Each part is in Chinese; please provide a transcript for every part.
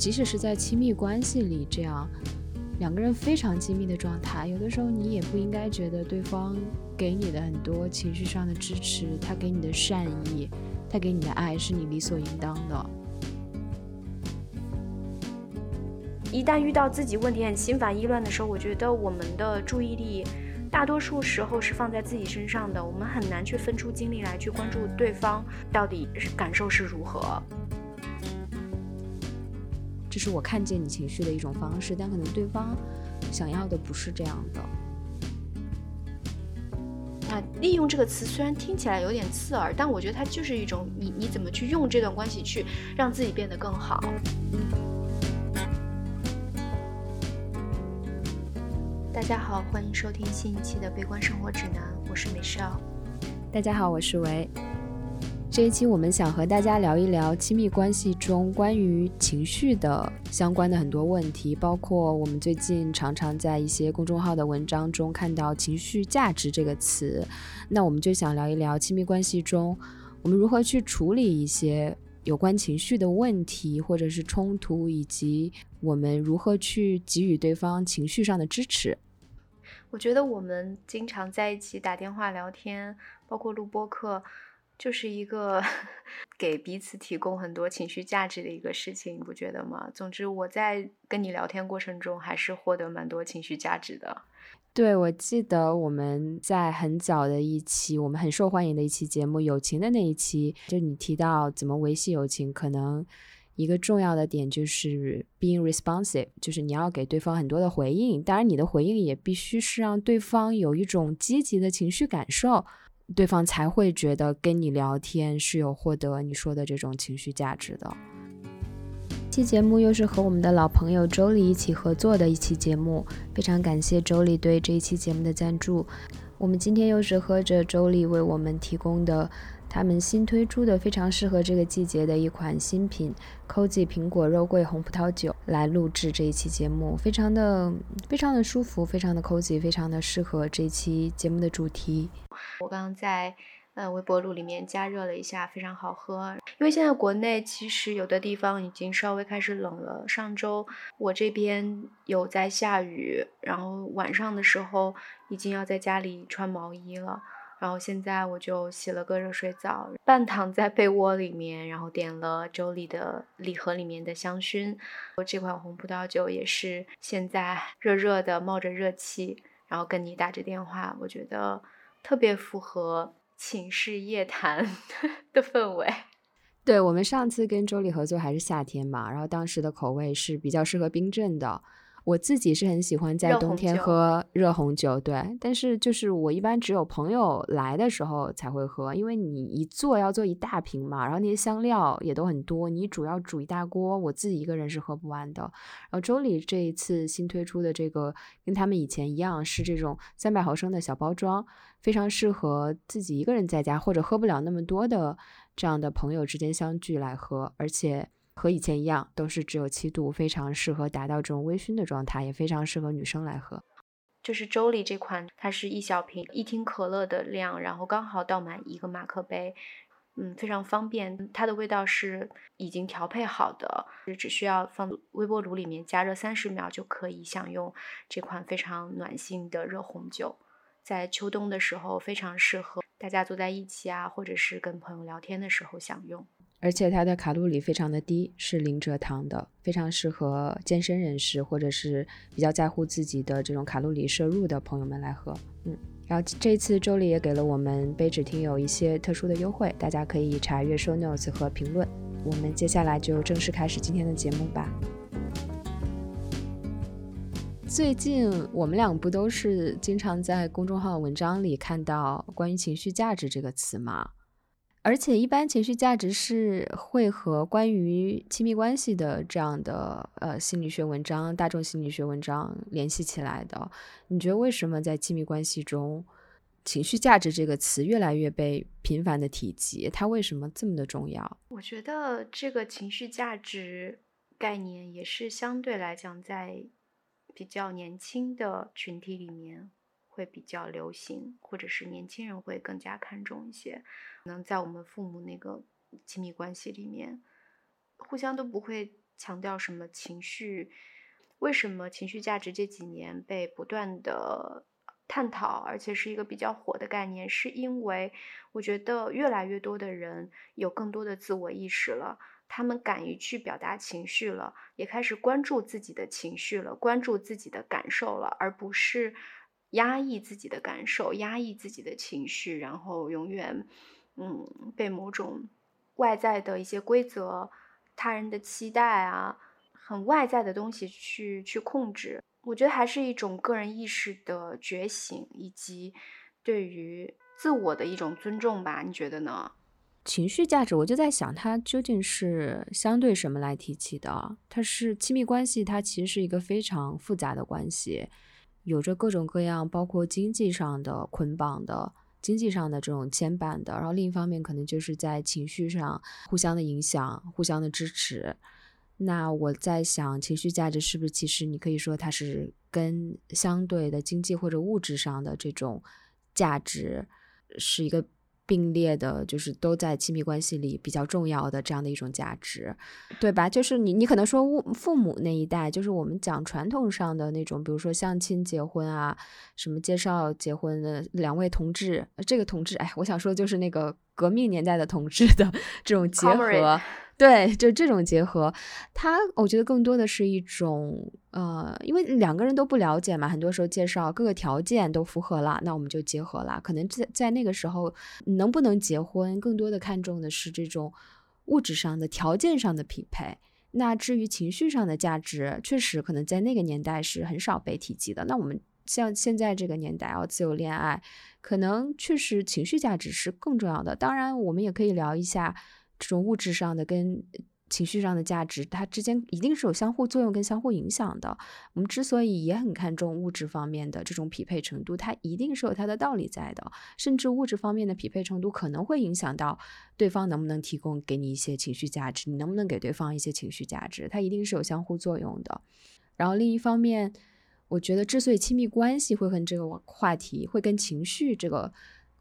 即使是在亲密关系里，这样两个人非常亲密的状态，有的时候你也不应该觉得对方给你的很多情绪上的支持，他给你的善意，他给你的爱是你理所应当的。一旦遇到自己问题很心烦意乱的时候，我觉得我们的注意力大多数时候是放在自己身上的，我们很难去分出精力来去关注对方到底是感受是如何。这是我看见你情绪的一种方式，但可能对方想要的不是这样的。那，利用这个词虽然听起来有点刺耳，但我觉得它就是一种你你怎么去用这段关系去让自己变得更好。大家好，欢迎收听新一期的《悲观生活指南》，我是美少。大家好，我是维。这一期我们想和大家聊一聊亲密关系中关于情绪的相关的很多问题，包括我们最近常常在一些公众号的文章中看到“情绪价值”这个词。那我们就想聊一聊亲密关系中我们如何去处理一些有关情绪的问题或者是冲突，以及我们如何去给予对方情绪上的支持。我觉得我们经常在一起打电话聊天，包括录播课，就是一个 给彼此提供很多情绪价值的一个事情，你不觉得吗？总之，我在跟你聊天过程中，还是获得蛮多情绪价值的。对，我记得我们在很早的一期，我们很受欢迎的一期节目《友情》的那一期，就你提到怎么维系友情，可能。一个重要的点就是 being responsive，就是你要给对方很多的回应。当然，你的回应也必须是让对方有一种积极的情绪感受，对方才会觉得跟你聊天是有获得你说的这种情绪价值的。期节目又是和我们的老朋友周丽一起合作的一期节目，非常感谢周丽对这一期节目的赞助。我们今天又是喝着周丽为我们提供的。他们新推出的非常适合这个季节的一款新品 Cozy 苹果肉桂红葡萄酒来录制这一期节目，非常的非常的舒服，非常的 Cozy，非常的适合这一期节目的主题。我刚刚在呃微波炉里面加热了一下，非常好喝。因为现在国内其实有的地方已经稍微开始冷了，上周我这边有在下雨，然后晚上的时候已经要在家里穿毛衣了。然后现在我就洗了个热水澡，半躺在被窝里面，然后点了周丽的礼盒里面的香薰。我这款红葡萄酒也是现在热热的，冒着热气，然后跟你打着电话，我觉得特别符合寝室夜谈的氛围。对我们上次跟周丽合作还是夏天嘛，然后当时的口味是比较适合冰镇的。我自己是很喜欢在冬天喝热红酒，对，但是就是我一般只有朋友来的时候才会喝，因为你一做要做一大瓶嘛，然后那些香料也都很多，你主要煮一大锅，我自己一个人是喝不完的。然后周里这一次新推出的这个，跟他们以前一样，是这种三百毫升的小包装，非常适合自己一个人在家或者喝不了那么多的这样的朋友之间相聚来喝，而且。和以前一样，都是只有七度，非常适合达到这种微醺的状态，也非常适合女生来喝。就是周丽这款，它是一小瓶一听可乐的量，然后刚好倒满一个马克杯，嗯，非常方便。它的味道是已经调配好的，只需要放微波炉里面加热三十秒就可以享用这款非常暖心的热红酒。在秋冬的时候，非常适合大家坐在一起啊，或者是跟朋友聊天的时候享用。而且它的卡路里非常的低，是零蔗糖的，非常适合健身人士或者是比较在乎自己的这种卡路里摄入的朋友们来喝。嗯，然后这次周丽也给了我们杯纸听友一些特殊的优惠，大家可以查阅 show notes 和评论。我们接下来就正式开始今天的节目吧。最近我们俩不都是经常在公众号文章里看到关于情绪价值这个词吗？而且，一般情绪价值是会和关于亲密关系的这样的呃心理学文章、大众心理学文章联系起来的。你觉得为什么在亲密关系中，情绪价值这个词越来越被频繁的提及？它为什么这么的重要？我觉得这个情绪价值概念也是相对来讲，在比较年轻的群体里面。会比较流行，或者是年轻人会更加看重一些。可能在我们父母那个亲密关系里面，互相都不会强调什么情绪？为什么情绪价值这几年被不断的探讨，而且是一个比较火的概念？是因为我觉得越来越多的人有更多的自我意识了，他们敢于去表达情绪了，也开始关注自己的情绪了，关注自己的感受了，而不是压抑自己的感受，压抑自己的情绪，然后永远嗯被某种外在的一些规则、他人的期待啊。很外在的东西去去控制，我觉得还是一种个人意识的觉醒，以及对于自我的一种尊重吧？你觉得呢？情绪价值，我就在想，它究竟是相对什么来提起的？它是亲密关系，它其实是一个非常复杂的关系，有着各种各样，包括经济上的捆绑的、经济上的这种牵绊的，然后另一方面，可能就是在情绪上互相的影响、互相的支持。那我在想，情绪价值是不是其实你可以说它是跟相对的经济或者物质上的这种价值是一个并列的，就是都在亲密关系里比较重要的这样的一种价值，对吧？就是你你可能说父父母那一代，就是我们讲传统上的那种，比如说相亲结婚啊，什么介绍结婚的两位同志，这个同志，哎，我想说就是那个革命年代的同志的 这种结合。对，就这种结合，它我觉得更多的是一种，呃，因为两个人都不了解嘛，很多时候介绍各个条件都符合了，那我们就结合了。可能在在那个时候，能不能结婚，更多的看重的是这种物质上的条件上的匹配。那至于情绪上的价值，确实可能在那个年代是很少被提及的。那我们像现在这个年代啊，自由恋爱，可能确实情绪价值是更重要的。当然，我们也可以聊一下。这种物质上的跟情绪上的价值，它之间一定是有相互作用跟相互影响的。我们之所以也很看重物质方面的这种匹配程度，它一定是有它的道理在的。甚至物质方面的匹配程度可能会影响到对方能不能提供给你一些情绪价值，你能不能给对方一些情绪价值，它一定是有相互作用的。然后另一方面，我觉得之所以亲密关系会跟这个话题会跟情绪这个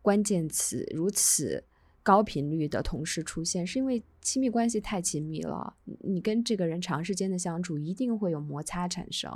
关键词如此。高频率的同时出现，是因为亲密关系太亲密了。你跟这个人长时间的相处，一定会有摩擦产生，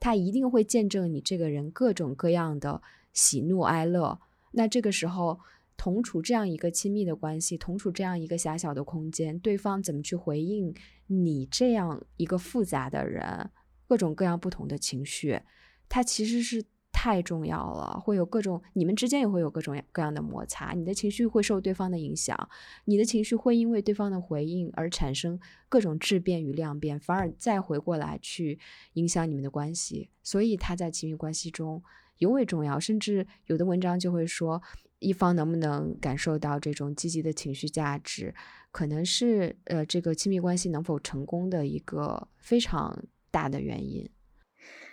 他一定会见证你这个人各种各样的喜怒哀乐。那这个时候，同处这样一个亲密的关系，同处这样一个狭小的空间，对方怎么去回应你这样一个复杂的人，各种各样不同的情绪，他其实是。太重要了，会有各种，你们之间也会有各种各样的摩擦，你的情绪会受对方的影响，你的情绪会因为对方的回应而产生各种质变与量变，反而再回过来去影响你们的关系。所以他在亲密关系中尤为重要，甚至有的文章就会说，一方能不能感受到这种积极的情绪价值，可能是呃这个亲密关系能否成功的一个非常大的原因。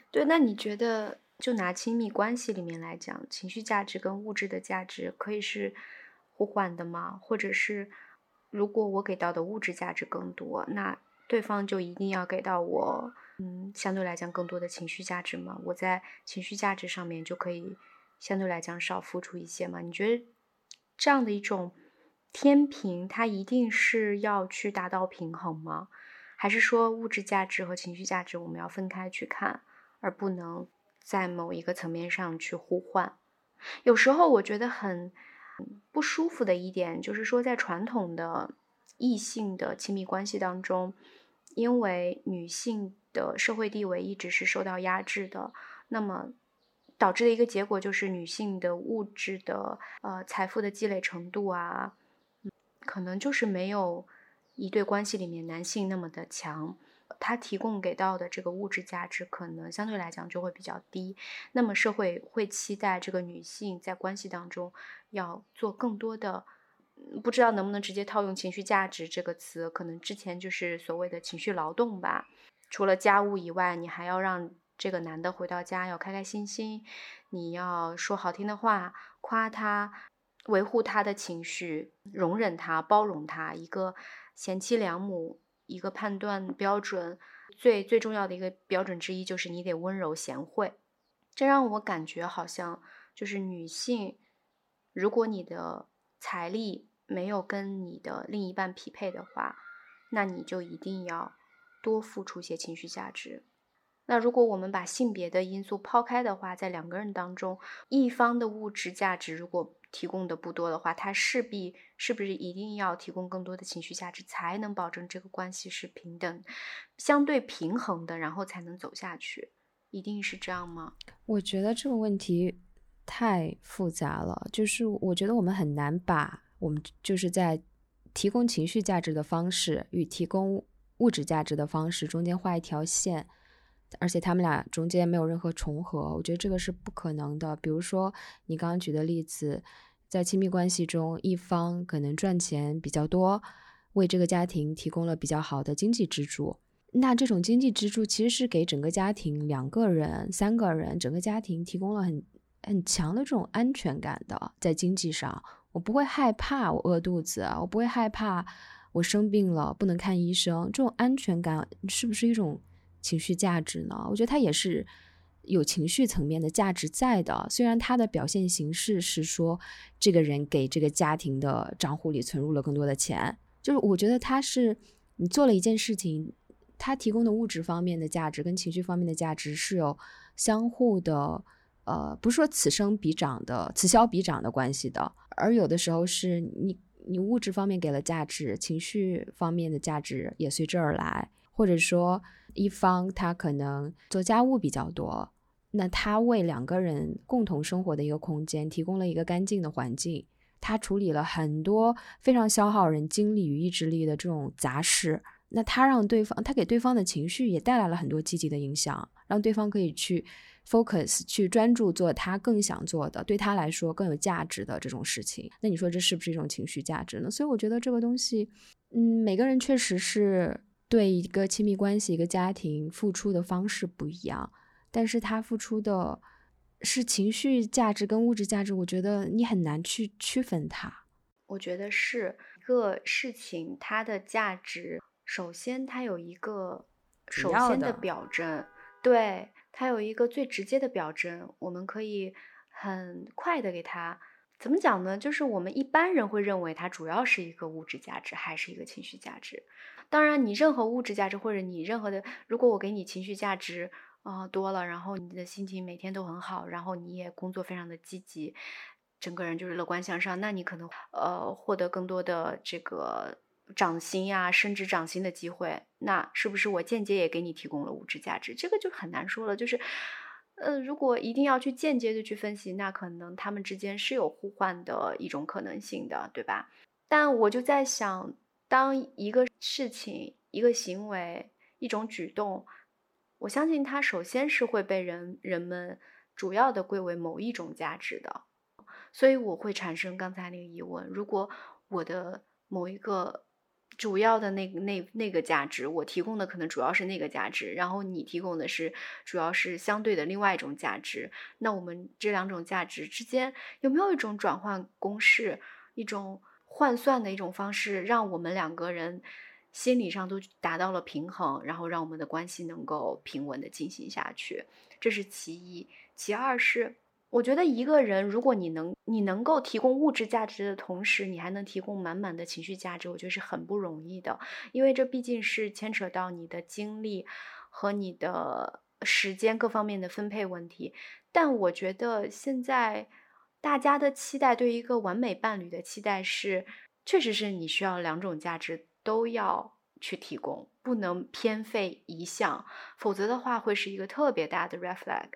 对，那你觉得？就拿亲密关系里面来讲，情绪价值跟物质的价值可以是互换的吗？或者是如果我给到的物质价值更多，那对方就一定要给到我，嗯，相对来讲更多的情绪价值吗？我在情绪价值上面就可以相对来讲少付出一些吗？你觉得这样的一种天平，它一定是要去达到平衡吗？还是说物质价值和情绪价值我们要分开去看，而不能？在某一个层面上去互换，有时候我觉得很不舒服的一点，就是说在传统的异性的亲密关系当中，因为女性的社会地位一直是受到压制的，那么导致的一个结果就是女性的物质的呃财富的积累程度啊，可能就是没有一对关系里面男性那么的强。他提供给到的这个物质价值可能相对来讲就会比较低，那么社会会期待这个女性在关系当中要做更多的，不知道能不能直接套用情绪价值这个词，可能之前就是所谓的情绪劳动吧。除了家务以外，你还要让这个男的回到家要开开心心，你要说好听的话，夸他，维护他的情绪，容忍他，包容他，一个贤妻良母。一个判断标准最最重要的一个标准之一就是你得温柔贤惠，这让我感觉好像就是女性，如果你的财力没有跟你的另一半匹配的话，那你就一定要多付出些情绪价值。那如果我们把性别的因素抛开的话，在两个人当中，一方的物质价值如果提供的不多的话，他势必是不是一定要提供更多的情绪价值，才能保证这个关系是平等、相对平衡的，然后才能走下去？一定是这样吗？我觉得这个问题太复杂了，就是我觉得我们很难把我们就是在提供情绪价值的方式与提供物质价值的方式中间画一条线。而且他们俩中间没有任何重合，我觉得这个是不可能的。比如说你刚刚举的例子，在亲密关系中，一方可能赚钱比较多，为这个家庭提供了比较好的经济支柱。那这种经济支柱其实是给整个家庭两个人、三个人整个家庭提供了很很强的这种安全感的。在经济上，我不会害怕我饿肚子，我不会害怕我生病了不能看医生。这种安全感是不是一种？情绪价值呢？我觉得它也是有情绪层面的价值在的。虽然它的表现形式是说，这个人给这个家庭的账户里存入了更多的钱，就是我觉得他是你做了一件事情，他提供的物质方面的价值跟情绪方面的价值是有相互的，呃，不是说此生彼长的、此消彼长的关系的。而有的时候是你你物质方面给了价值，情绪方面的价值也随之而来，或者说。一方他可能做家务比较多，那他为两个人共同生活的一个空间提供了一个干净的环境，他处理了很多非常消耗人精力与意志力的这种杂事，那他让对方，他给对方的情绪也带来了很多积极的影响，让对方可以去 focus 去专注做他更想做的，对他来说更有价值的这种事情。那你说这是不是一种情绪价值呢？所以我觉得这个东西，嗯，每个人确实是。对一个亲密关系、一个家庭付出的方式不一样，但是他付出的是情绪价值跟物质价值，我觉得你很难去区分它。我觉得是一个事情，它的价值首先它有一个首先的表征，对它有一个最直接的表征，我们可以很快的给它怎么讲呢？就是我们一般人会认为它主要是一个物质价值，还是一个情绪价值。当然，你任何物质价值或者你任何的，如果我给你情绪价值啊多了，然后你的心情每天都很好，然后你也工作非常的积极，整个人就是乐观向上，那你可能呃获得更多的这个涨薪呀、升职涨薪的机会，那是不是我间接也给你提供了物质价值？这个就很难说了。就是，呃，如果一定要去间接的去分析，那可能他们之间是有互换的一种可能性的，对吧？但我就在想。当一个事情、一个行为、一种举动，我相信它首先是会被人人们主要的归为某一种价值的，所以我会产生刚才那个疑问：如果我的某一个主要的那那那个价值，我提供的可能主要是那个价值，然后你提供的是主要是相对的另外一种价值，那我们这两种价值之间有没有一种转换公式，一种？换算的一种方式，让我们两个人心理上都达到了平衡，然后让我们的关系能够平稳的进行下去，这是其一。其二是，我觉得一个人如果你能你能够提供物质价值的同时，你还能提供满满的情绪价值，我觉得是很不容易的，因为这毕竟是牵扯到你的精力和你的时间各方面的分配问题。但我觉得现在。大家的期待对一个完美伴侣的期待是，确实是你需要两种价值都要去提供，不能偏废一项，否则的话会是一个特别大的 red flag。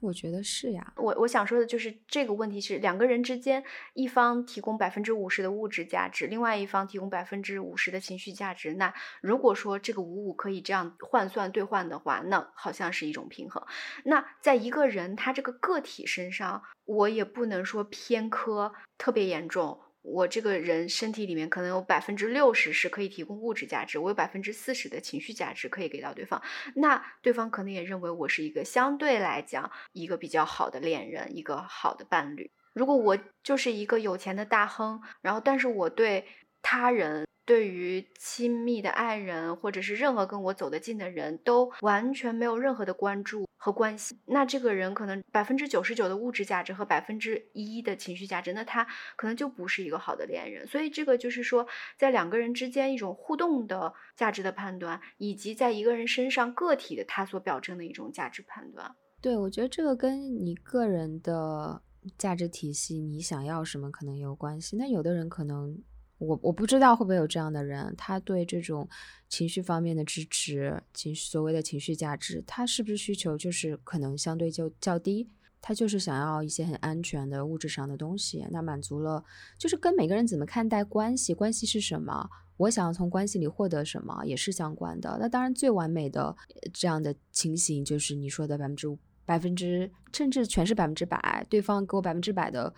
我觉得是呀，我我想说的就是这个问题是两个人之间，一方提供百分之五十的物质价值，另外一方提供百分之五十的情绪价值。那如果说这个五五可以这样换算兑换的话，那好像是一种平衡。那在一个人他这个个体身上，我也不能说偏科特别严重。我这个人身体里面可能有百分之六十是可以提供物质价值，我有百分之四十的情绪价值可以给到对方。那对方可能也认为我是一个相对来讲一个比较好的恋人，一个好的伴侣。如果我就是一个有钱的大亨，然后但是我对他人。对于亲密的爱人，或者是任何跟我走得近的人，都完全没有任何的关注和关系。那这个人可能百分之九十九的物质价值和百分之一的情绪价值，那他可能就不是一个好的恋人。所以这个就是说，在两个人之间一种互动的价值的判断，以及在一个人身上个体的他所表征的一种价值判断。对，我觉得这个跟你个人的价值体系，你想要什么可能有关系。那有的人可能。我我不知道会不会有这样的人，他对这种情绪方面的支持，情所谓的情绪价值，他是不是需求就是可能相对就较低？他就是想要一些很安全的物质上的东西，那满足了，就是跟每个人怎么看待关系，关系是什么，我想要从关系里获得什么也是相关的。那当然最完美的这样的情形就是你说的百分之百分之，甚至全是百分之百，对方给我百分之百的。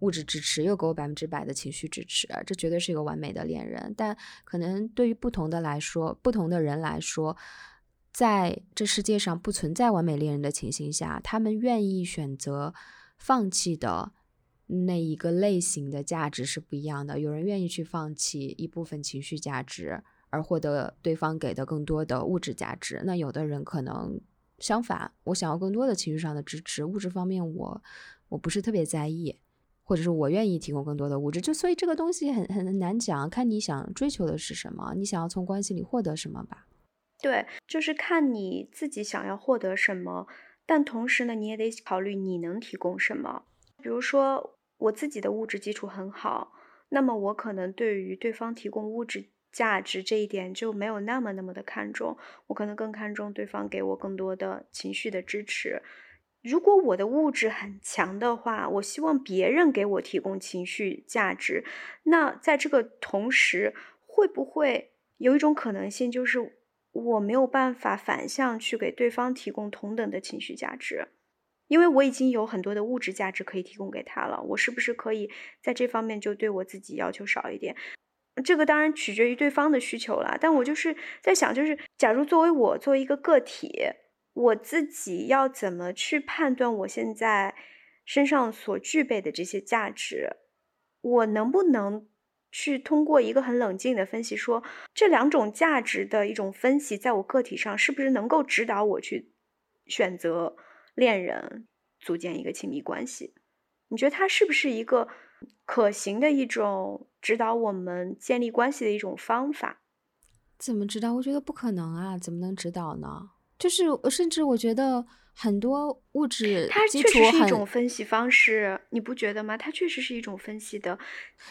物质支持又给我百分之百的情绪支持，这绝对是一个完美的恋人。但可能对于不同的来说，不同的人来说，在这世界上不存在完美恋人的情形下，他们愿意选择放弃的那一个类型的价值是不一样的。有人愿意去放弃一部分情绪价值，而获得对方给的更多的物质价值。那有的人可能相反，我想要更多的情绪上的支持，物质方面我我不是特别在意。或者是我愿意提供更多的物质，就所以这个东西很很难讲，看你想追求的是什么，你想要从关系里获得什么吧。对，就是看你自己想要获得什么，但同时呢，你也得考虑你能提供什么。比如说，我自己的物质基础很好，那么我可能对于对方提供物质价值这一点就没有那么那么的看重，我可能更看重对方给我更多的情绪的支持。如果我的物质很强的话，我希望别人给我提供情绪价值。那在这个同时，会不会有一种可能性，就是我没有办法反向去给对方提供同等的情绪价值？因为我已经有很多的物质价值可以提供给他了，我是不是可以在这方面就对我自己要求少一点？这个当然取决于对方的需求了。但我就是在想，就是假如作为我作为一个个体。我自己要怎么去判断我现在身上所具备的这些价值？我能不能去通过一个很冷静的分析，说这两种价值的一种分析，在我个体上是不是能够指导我去选择恋人、组建一个亲密关系？你觉得它是不是一个可行的一种指导我们建立关系的一种方法？怎么指导？我觉得不可能啊，怎么能指导呢？就是，甚至我觉得很多物质，它确实是一种分析方式，你不觉得吗？它确实是一种分析的。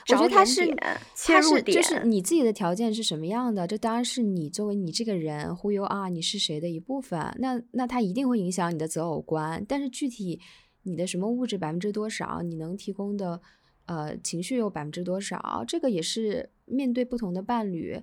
我觉得它是切入点，就是你自己的条件是什么样的，这当然是你作为你这个人 who you are，你是谁的一部分。那那它一定会影响你的择偶观。但是具体你的什么物质百分之多少，你能提供的呃情绪有百分之多少，这个也是面对不同的伴侣。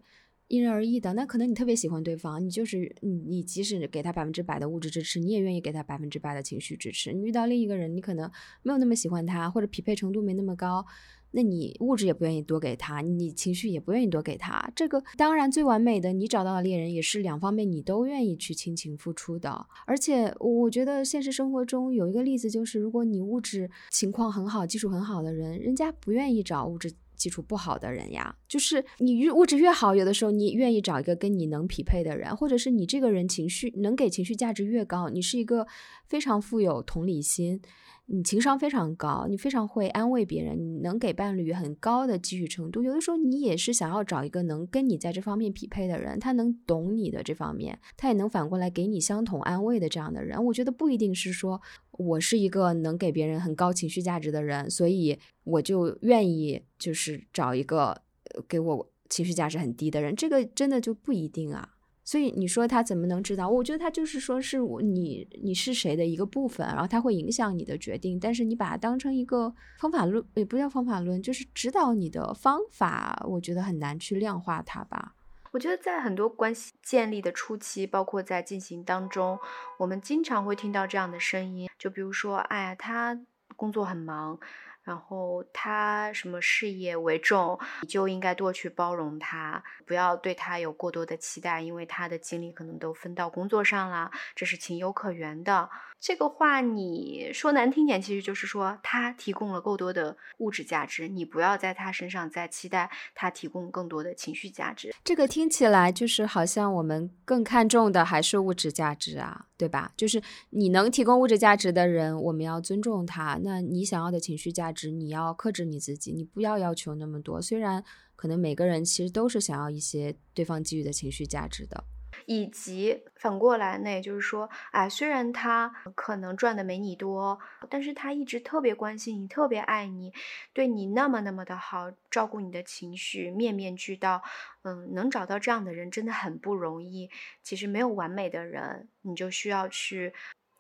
因人而异的，那可能你特别喜欢对方，你就是你，你即使给他百分之百的物质支持，你也愿意给他百分之百的情绪支持。你遇到另一个人，你可能没有那么喜欢他，或者匹配程度没那么高，那你物质也不愿意多给他，你情绪也不愿意多给他。这个当然最完美的，你找到的恋人也是两方面你都愿意去倾情付出的。而且我觉得现实生活中有一个例子，就是如果你物质情况很好、基础很好的人，人家不愿意找物质。基础不好的人呀，就是你越物质越好，有的时候你愿意找一个跟你能匹配的人，或者是你这个人情绪能给情绪价值越高，你是一个非常富有同理心。你情商非常高，你非常会安慰别人，你能给伴侣很高的给予程度。有的时候你也是想要找一个能跟你在这方面匹配的人，他能懂你的这方面，他也能反过来给你相同安慰的这样的人。我觉得不一定是说我是一个能给别人很高情绪价值的人，所以我就愿意就是找一个给我情绪价值很低的人，这个真的就不一定啊。所以你说他怎么能知道？我觉得他就是说是我你你是谁的一个部分，然后他会影响你的决定。但是你把它当成一个方法论，也不叫方法论，就是指导你的方法。我觉得很难去量化它吧。我觉得在很多关系建立的初期，包括在进行当中，我们经常会听到这样的声音，就比如说，哎呀，他工作很忙。然后他什么事业为重，你就应该多去包容他，不要对他有过多的期待，因为他的精力可能都分到工作上了，这是情有可原的。这个话你说难听点，其实就是说他提供了够多的物质价值，你不要在他身上再期待他提供更多的情绪价值。这个听起来就是好像我们更看重的还是物质价值啊，对吧？就是你能提供物质价值的人，我们要尊重他。那你想要的情绪价值，你要克制你自己，你不要要求那么多。虽然可能每个人其实都是想要一些对方给予的情绪价值的。以及反过来，那也就是说，哎，虽然他可能赚的没你多，但是他一直特别关心你，特别爱你，对你那么那么的好，照顾你的情绪，面面俱到。嗯，能找到这样的人真的很不容易。其实没有完美的人，你就需要去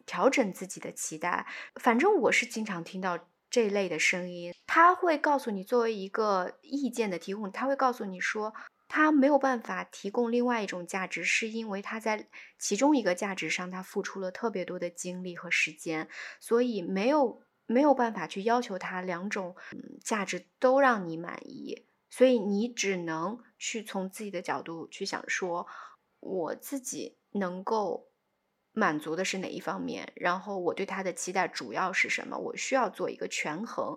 调整自己的期待。反正我是经常听到这类的声音，他会告诉你，作为一个意见的提供，他会告诉你说。他没有办法提供另外一种价值，是因为他在其中一个价值上他付出了特别多的精力和时间，所以没有没有办法去要求他两种价值都让你满意，所以你只能去从自己的角度去想说，我自己能够满足的是哪一方面，然后我对他的期待主要是什么，我需要做一个权衡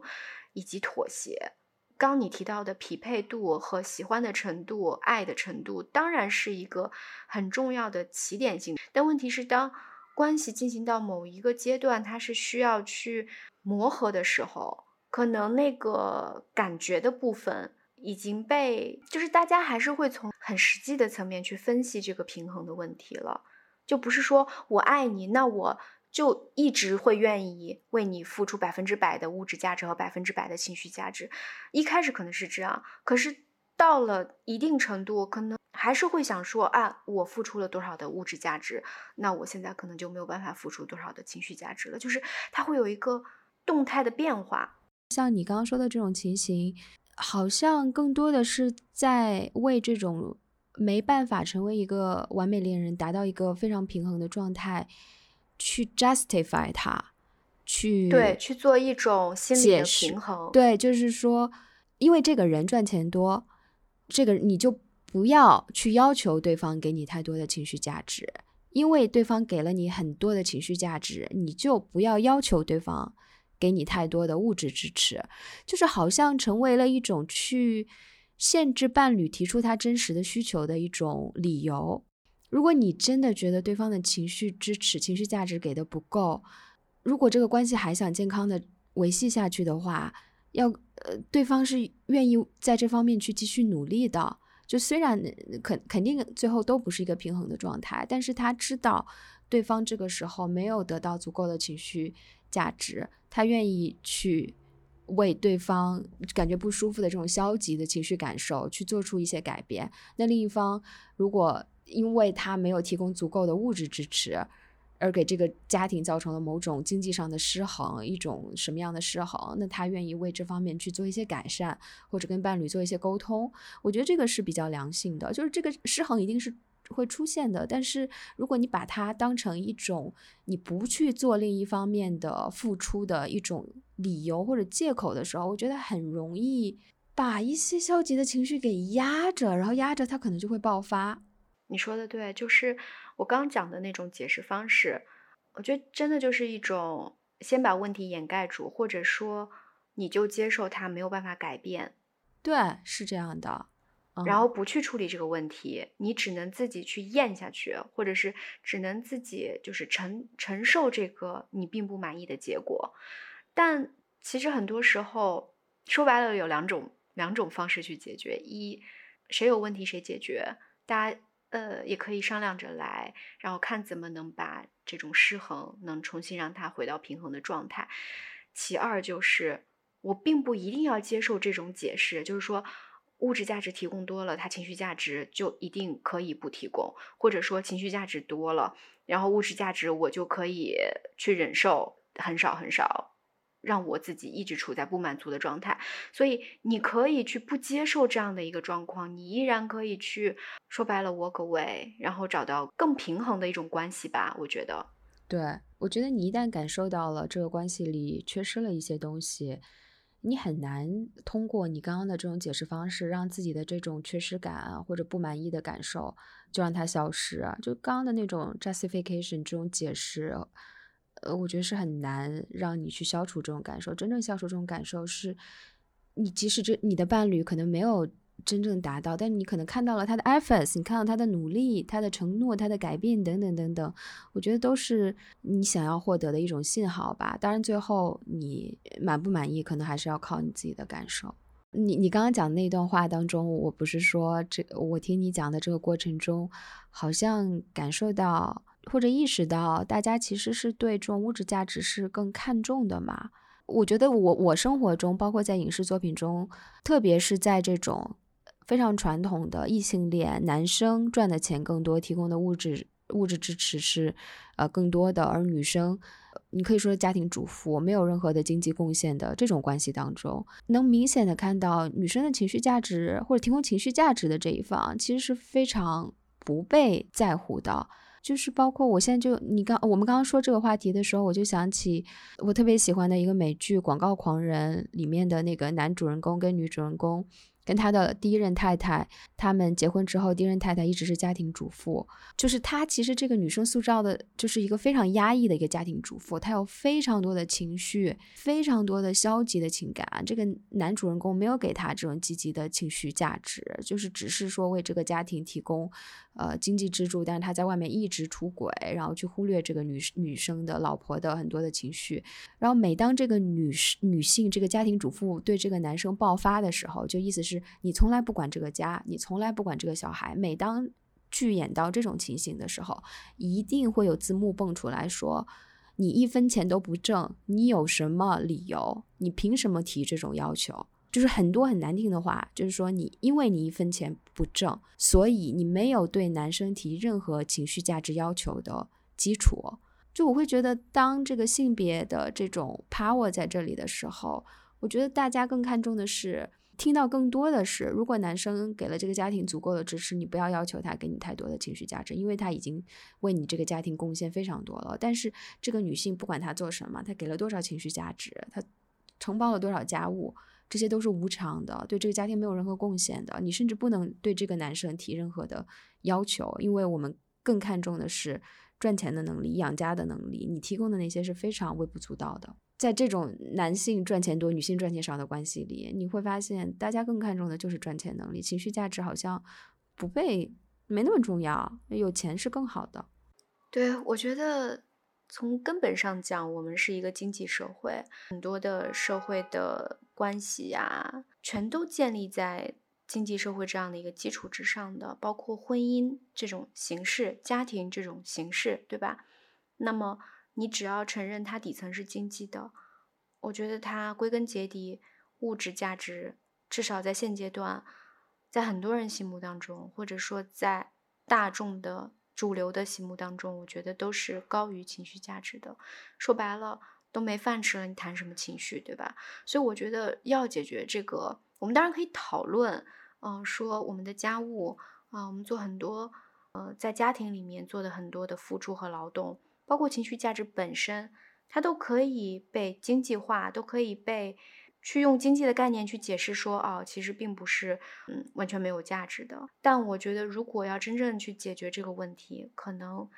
以及妥协。刚你提到的匹配度和喜欢的程度、爱的程度，当然是一个很重要的起点性。但问题是，当关系进行到某一个阶段，它是需要去磨合的时候，可能那个感觉的部分已经被，就是大家还是会从很实际的层面去分析这个平衡的问题了，就不是说我爱你，那我。就一直会愿意为你付出百分之百的物质价值和百分之百的情绪价值，一开始可能是这样，可是到了一定程度，可能还是会想说啊，我付出了多少的物质价值，那我现在可能就没有办法付出多少的情绪价值了，就是它会有一个动态的变化。像你刚刚说的这种情形，好像更多的是在为这种没办法成为一个完美恋人，达到一个非常平衡的状态。去 justify 它，去对去做一种心理的平衡。对，就是说，因为这个人赚钱多，这个你就不要去要求对方给你太多的情绪价值，因为对方给了你很多的情绪价值，你就不要要求对方给你太多的物质支持，就是好像成为了一种去限制伴侣提出他真实的需求的一种理由。如果你真的觉得对方的情绪支持、情绪价值给的不够，如果这个关系还想健康的维系下去的话，要呃，对方是愿意在这方面去继续努力的。就虽然肯肯定最后都不是一个平衡的状态，但是他知道对方这个时候没有得到足够的情绪价值，他愿意去为对方感觉不舒服的这种消极的情绪感受去做出一些改变。那另一方如果因为他没有提供足够的物质支持，而给这个家庭造成了某种经济上的失衡，一种什么样的失衡？那他愿意为这方面去做一些改善，或者跟伴侣做一些沟通。我觉得这个是比较良性的，就是这个失衡一定是会出现的。但是如果你把它当成一种你不去做另一方面的付出的一种理由或者借口的时候，我觉得很容易把一些消极的情绪给压着，然后压着它可能就会爆发。你说的对，就是我刚讲的那种解释方式，我觉得真的就是一种先把问题掩盖住，或者说你就接受它没有办法改变，对，是这样的，然后不去处理这个问题，你只能自己去咽下去，或者是只能自己就是承承受这个你并不满意的结果。但其实很多时候说白了有两种两种方式去解决：一谁有问题谁解决，大家。呃，也可以商量着来，然后看怎么能把这种失衡能重新让它回到平衡的状态。其二就是，我并不一定要接受这种解释，就是说物质价值提供多了，它情绪价值就一定可以不提供，或者说情绪价值多了，然后物质价值我就可以去忍受很少很少。让我自己一直处在不满足的状态，所以你可以去不接受这样的一个状况，你依然可以去说白了 walk away，然后找到更平衡的一种关系吧。我觉得，对我觉得你一旦感受到了这个关系里缺失了一些东西，你很难通过你刚刚的这种解释方式，让自己的这种缺失感或者不满意的感受就让它消失。就刚刚的那种 justification 这种解释。呃，我觉得是很难让你去消除这种感受。真正消除这种感受是，你即使这你的伴侣可能没有。真正达到，但你可能看到了他的 efforts，你看到他的努力、他的承诺、他的改变等等等等，我觉得都是你想要获得的一种信号吧。当然，最后你满不满意，可能还是要靠你自己的感受。你你刚刚讲那段话当中，我不是说这，我听你讲的这个过程中，好像感受到或者意识到，大家其实是对这种物质价值是更看重的嘛？我觉得我我生活中，包括在影视作品中，特别是在这种。非常传统的异性恋男生赚的钱更多，提供的物质物质支持是呃更多的，而女生，你可以说家庭主妇，没有任何的经济贡献的这种关系当中，能明显的看到女生的情绪价值或者提供情绪价值的这一方，其实是非常不被在乎的。就是包括我现在就你刚我们刚刚说这个话题的时候，我就想起我特别喜欢的一个美剧《广告狂人》里面的那个男主人公跟女主人公。跟他的第一任太太，他们结婚之后，第一任太太一直是家庭主妇。就是她其实这个女生塑造的，就是一个非常压抑的一个家庭主妇，她有非常多的情绪，非常多的消极的情感。这个男主人公没有给她这种积极的情绪价值，就是只是说为这个家庭提供。呃，经济支柱，但是他在外面一直出轨，然后去忽略这个女女生的老婆的很多的情绪，然后每当这个女女性这个家庭主妇对这个男生爆发的时候，就意思是你从来不管这个家，你从来不管这个小孩。每当剧演到这种情形的时候，一定会有字幕蹦出来说，你一分钱都不挣，你有什么理由？你凭什么提这种要求？就是很多很难听的话，就是说你因为你一分钱不挣，所以你没有对男生提任何情绪价值要求的基础。就我会觉得，当这个性别的这种 power 在这里的时候，我觉得大家更看重的是听到更多的是，如果男生给了这个家庭足够的支持，你不要要求他给你太多的情绪价值，因为他已经为你这个家庭贡献非常多了。但是这个女性不管她做什么，她给了多少情绪价值，她承包了多少家务。这些都是无偿的，对这个家庭没有任何贡献的。你甚至不能对这个男生提任何的要求，因为我们更看重的是赚钱的能力、养家的能力。你提供的那些是非常微不足道的。在这种男性赚钱多、女性赚钱少的关系里，你会发现大家更看重的就是赚钱能力，情绪价值好像不被没那么重要。有钱是更好的。对，我觉得。从根本上讲，我们是一个经济社会，很多的社会的关系呀，全都建立在经济社会这样的一个基础之上的，包括婚姻这种形式、家庭这种形式，对吧？那么你只要承认它底层是经济的，我觉得它归根结底，物质价值至少在现阶段，在很多人心目当中，或者说在大众的。主流的心目当中，我觉得都是高于情绪价值的。说白了，都没饭吃了，你谈什么情绪，对吧？所以我觉得要解决这个，我们当然可以讨论，嗯，说我们的家务啊，我们做很多，呃，在家庭里面做的很多的付出和劳动，包括情绪价值本身，它都可以被经济化，都可以被。去用经济的概念去解释说，哦，其实并不是，嗯，完全没有价值的。但我觉得，如果要真正去解决这个问题，可能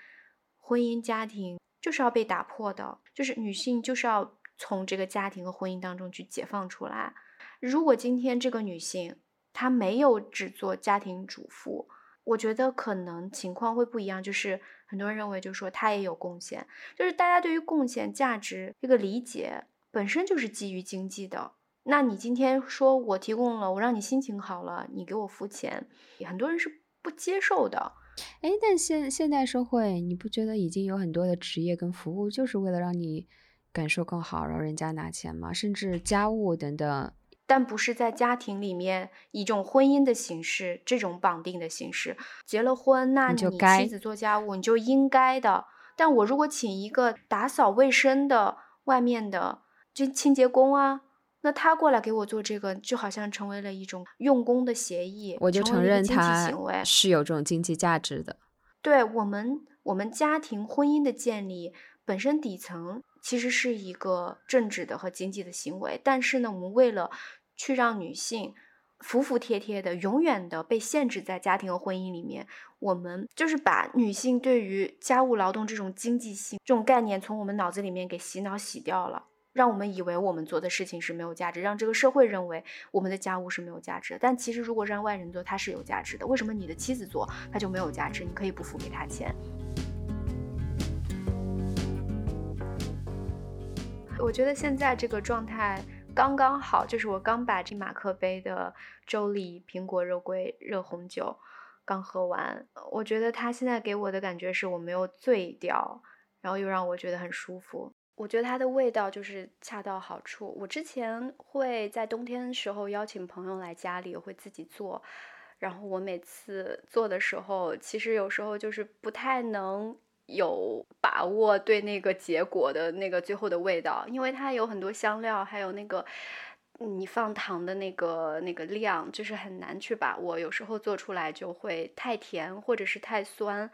婚姻家庭就是要被打破的，就是女性就是要从这个家庭和婚姻当中去解放出来。如果今天这个女性她没有只做家庭主妇，我觉得可能情况会不一样。就是很多人认为，就说他也有贡献，就是大家对于贡献价值这个理解本身就是基于经济的。那你今天说我提供了，我让你心情好了，你给我付钱，很多人是不接受的。哎，但现现代社会，你不觉得已经有很多的职业跟服务，就是为了让你感受更好，然后人家拿钱吗？甚至家务等等，但不是在家庭里面以一种婚姻的形式，这种绑定的形式。结了婚，那你妻子做家务，你就应该的。但我如果请一个打扫卫生的外面的就清洁工啊。那他过来给我做这个，就好像成为了一种用工的协议，我就承认他是有这种经济价值的。对我们，我们家庭婚姻的建立本身底层其实是一个政治的和经济的行为，但是呢，我们为了去让女性服服帖帖的，永远的被限制在家庭和婚姻里面。我们就是把女性对于家务劳动这种经济性这种概念从我们脑子里面给洗脑洗掉了，让我们以为我们做的事情是没有价值，让这个社会认为我们的家务是没有价值。但其实如果让外人做，它是有价值的。为什么你的妻子做，它就没有价值？你可以不付给他钱。我觉得现在这个状态刚刚好，就是我刚把这马克杯的周丽苹果肉桂热红酒刚喝完，我觉得它现在给我的感觉是我没有醉掉，然后又让我觉得很舒服。我觉得它的味道就是恰到好处。我之前会在冬天时候邀请朋友来家里，会自己做，然后我每次做的时候，其实有时候就是不太能。有把握对那个结果的那个最后的味道，因为它有很多香料，还有那个你放糖的那个那个量，就是很难去把握。有时候做出来就会太甜或者是太酸，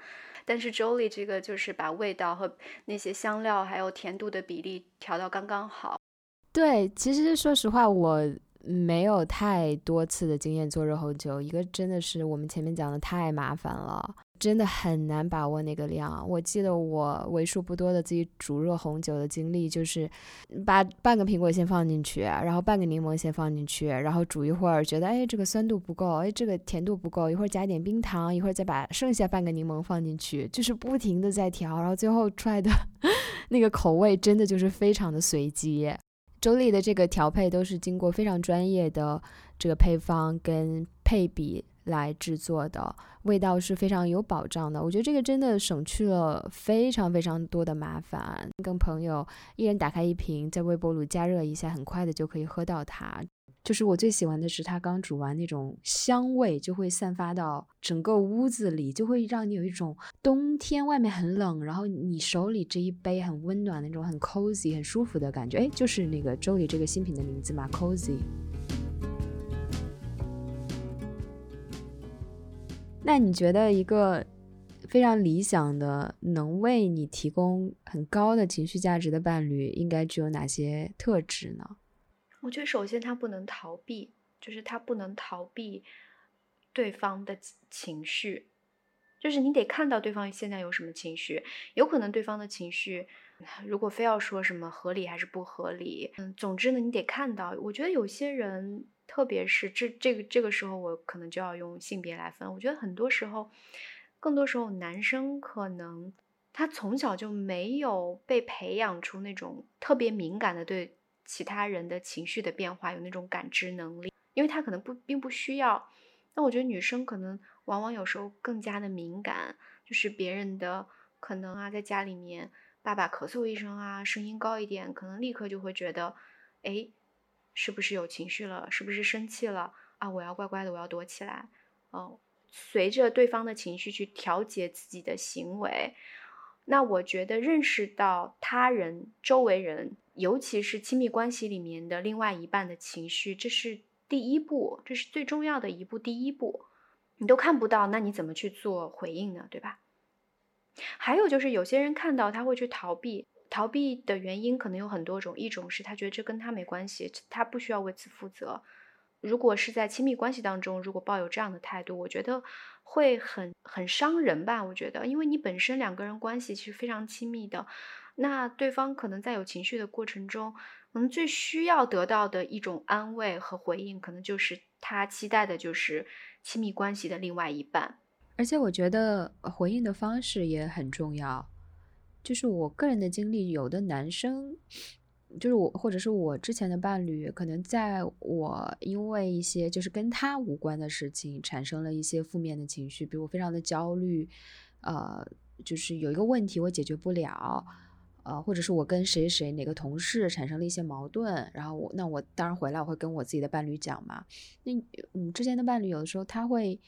但是 Jolie 这个就是把味道和那些香料还有甜度的比例调到刚刚好。对，其实说实话，我没有太多次的经验做热红酒，一个真的是我们前面讲的太麻烦了。真的很难把握那个量。我记得我为数不多的自己煮热红酒的经历，就是把半个苹果先放进去，然后半个柠檬先放进去，然后煮一会儿，觉得哎这个酸度不够，哎这个甜度不够，一会儿加点冰糖，一会儿再把剩下半个柠檬放进去，就是不停的在调，然后最后出来的 那个口味真的就是非常的随机。周丽的这个调配都是经过非常专业的这个配方跟配比。来制作的味道是非常有保障的，我觉得这个真的省去了非常非常多的麻烦。跟朋友一人打开一瓶，在微波炉加热一下，很快的就可以喝到它。就是我最喜欢的是它刚煮完那种香味，就会散发到整个屋子里，就会让你有一种冬天外面很冷，然后你手里这一杯很温暖那种很 cozy 很舒服的感觉。哎，就是那个周里这个新品的名字嘛，cozy。那你觉得一个非常理想的、能为你提供很高的情绪价值的伴侣，应该具有哪些特质呢？我觉得首先他不能逃避，就是他不能逃避对方的情绪，就是你得看到对方现在有什么情绪，有可能对方的情绪，如果非要说什么合理还是不合理，嗯，总之呢，你得看到。我觉得有些人。特别是这这个这个时候，我可能就要用性别来分。我觉得很多时候，更多时候男生可能他从小就没有被培养出那种特别敏感的对其他人的情绪的变化有那种感知能力，因为他可能不并不需要。那我觉得女生可能往往有时候更加的敏感，就是别人的可能啊，在家里面爸爸咳嗽一声啊，声音高一点，可能立刻就会觉得，哎。是不是有情绪了？是不是生气了啊？我要乖乖的，我要躲起来。哦，随着对方的情绪去调节自己的行为。那我觉得认识到他人、周围人，尤其是亲密关系里面的另外一半的情绪，这是第一步，这是最重要的一步。第一步，你都看不到，那你怎么去做回应呢？对吧？还有就是有些人看到他会去逃避。逃避的原因可能有很多种，一种是他觉得这跟他没关系，他不需要为此负责。如果是在亲密关系当中，如果抱有这样的态度，我觉得会很很伤人吧。我觉得，因为你本身两个人关系其实非常亲密的，那对方可能在有情绪的过程中，可能最需要得到的一种安慰和回应，可能就是他期待的就是亲密关系的另外一半。而且我觉得回应的方式也很重要。就是我个人的经历，有的男生，就是我或者是我之前的伴侣，可能在我因为一些就是跟他无关的事情，产生了一些负面的情绪，比如我非常的焦虑，呃，就是有一个问题我解决不了，呃，或者是我跟谁谁哪个同事产生了一些矛盾，然后我那我当然回来我会跟我自己的伴侣讲嘛，那嗯之前的伴侣有的时候他会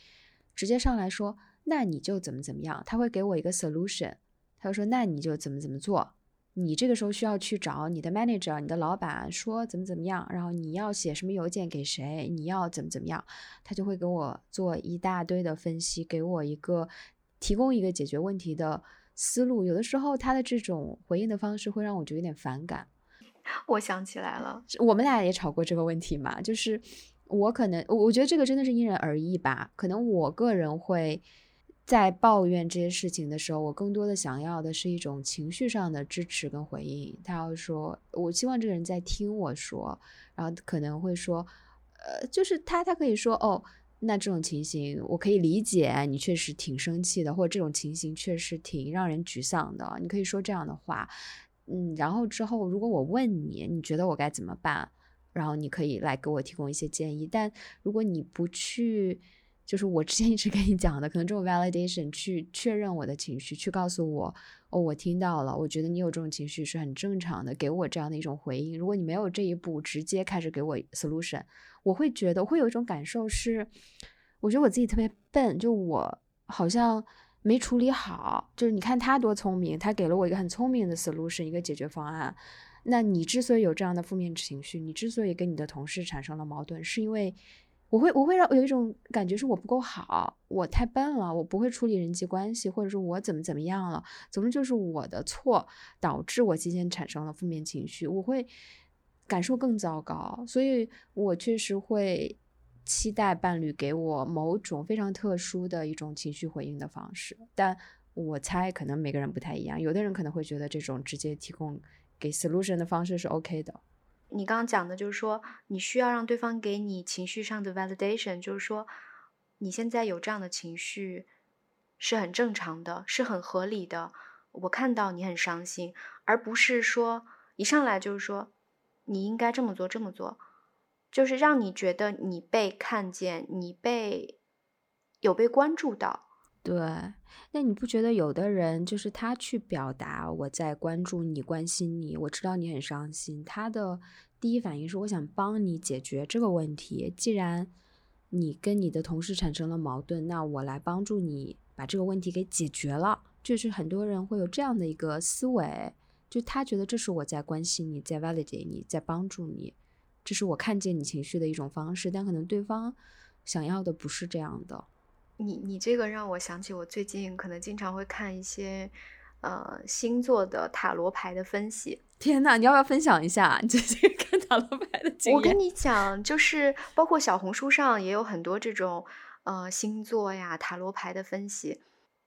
直接上来说，那你就怎么怎么样，他会给我一个 solution。他说：“那你就怎么怎么做？你这个时候需要去找你的 manager，你的老板说怎么怎么样，然后你要写什么邮件给谁？你要怎么怎么样？他就会给我做一大堆的分析，给我一个提供一个解决问题的思路。有的时候他的这种回应的方式会让我觉得有点反感。我想起来了，我们俩也吵过这个问题嘛，就是我可能，我我觉得这个真的是因人而异吧。可能我个人会在抱怨这些事情的时候，我更多的想要的是一种情绪上的支持跟回应。他要说，我希望这个人在听我说，然后可能会说，呃，就是他他可以说，哦，那这种情形我可以理解，你确实挺生气的，或者这种情形确实挺让人沮丧的，你可以说这样的话。嗯，然后之后如果我问你，你觉得我该怎么办？然后你可以来给我提供一些建议。但如果你不去，就是我之前一直跟你讲的，可能这种 validation 去确认我的情绪，去告诉我，哦，我听到了，我觉得你有这种情绪是很正常的，给我这样的一种回应。如果你没有这一步，直接开始给我 solution，我会觉得，会有一种感受是，我觉得我自己特别笨，就我好像。没处理好，就是你看他多聪明，他给了我一个很聪明的 solution，一个解决方案。那你之所以有这样的负面情绪，你之所以跟你的同事产生了矛盾，是因为我会我会让有一种感觉是我不够好，我太笨了，我不会处理人际关系，或者是我怎么怎么样了，总之就是我的错导致我今天产生了负面情绪，我会感受更糟糕，所以我确实会。期待伴侣给我某种非常特殊的一种情绪回应的方式，但我猜可能每个人不太一样。有的人可能会觉得这种直接提供给 solution 的方式是 OK 的。你刚刚讲的就是说，你需要让对方给你情绪上的 validation，就是说你现在有这样的情绪是很正常的，是很合理的。我看到你很伤心，而不是说一上来就是说你应该这么做，这么做。就是让你觉得你被看见，你被有被关注到。对，那你不觉得有的人就是他去表达我在关注你、关心你，我知道你很伤心，他的第一反应是我想帮你解决这个问题。既然你跟你的同事产生了矛盾，那我来帮助你把这个问题给解决了。就是很多人会有这样的一个思维，就他觉得这是我在关心你，在 validate 你，在帮助你。这是我看见你情绪的一种方式，但可能对方想要的不是这样的。你你这个让我想起我最近可能经常会看一些呃星座的塔罗牌的分析。天呐，你要不要分享一下你 最近看塔罗牌的经验？我跟你讲，就是包括小红书上也有很多这种呃星座呀塔罗牌的分析。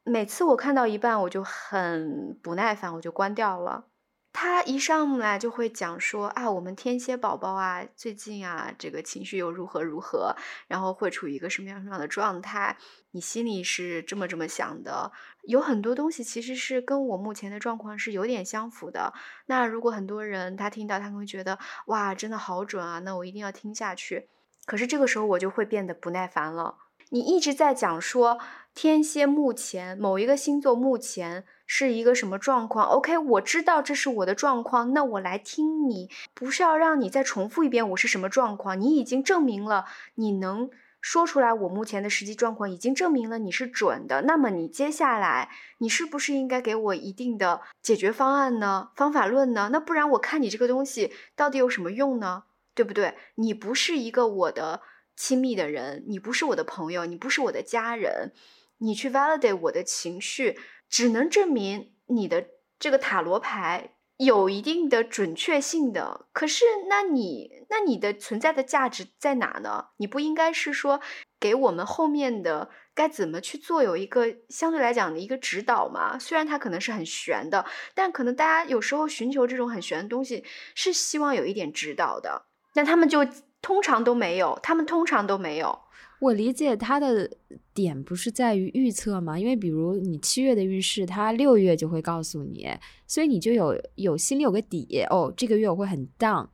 每次我看到一半，我就很不耐烦，我就关掉了。他一上来就会讲说啊，我们天蝎宝宝啊，最近啊，这个情绪又如何如何，然后会处于一个什么样什么样的状态？你心里是这么这么想的，有很多东西其实是跟我目前的状况是有点相符的。那如果很多人他听到，他会觉得哇，真的好准啊，那我一定要听下去。可是这个时候我就会变得不耐烦了。你一直在讲说天蝎目前某一个星座目前。是一个什么状况？OK，我知道这是我的状况，那我来听你，不是要让你再重复一遍我是什么状况。你已经证明了你能说出来我目前的实际状况，已经证明了你是准的。那么你接下来，你是不是应该给我一定的解决方案呢？方法论呢？那不然我看你这个东西到底有什么用呢？对不对？你不是一个我的亲密的人，你不是我的朋友，你不是我的家人，你去 validate 我的情绪。只能证明你的这个塔罗牌有一定的准确性的，可是那你那你的存在的价值在哪呢？你不应该是说给我们后面的该怎么去做有一个相对来讲的一个指导吗？虽然它可能是很玄的，但可能大家有时候寻求这种很玄的东西是希望有一点指导的，但他们就通常都没有，他们通常都没有。我理解他的点不是在于预测吗？因为比如你七月的运势，他六月就会告诉你，所以你就有有心里有个底哦。这个月我会很 down，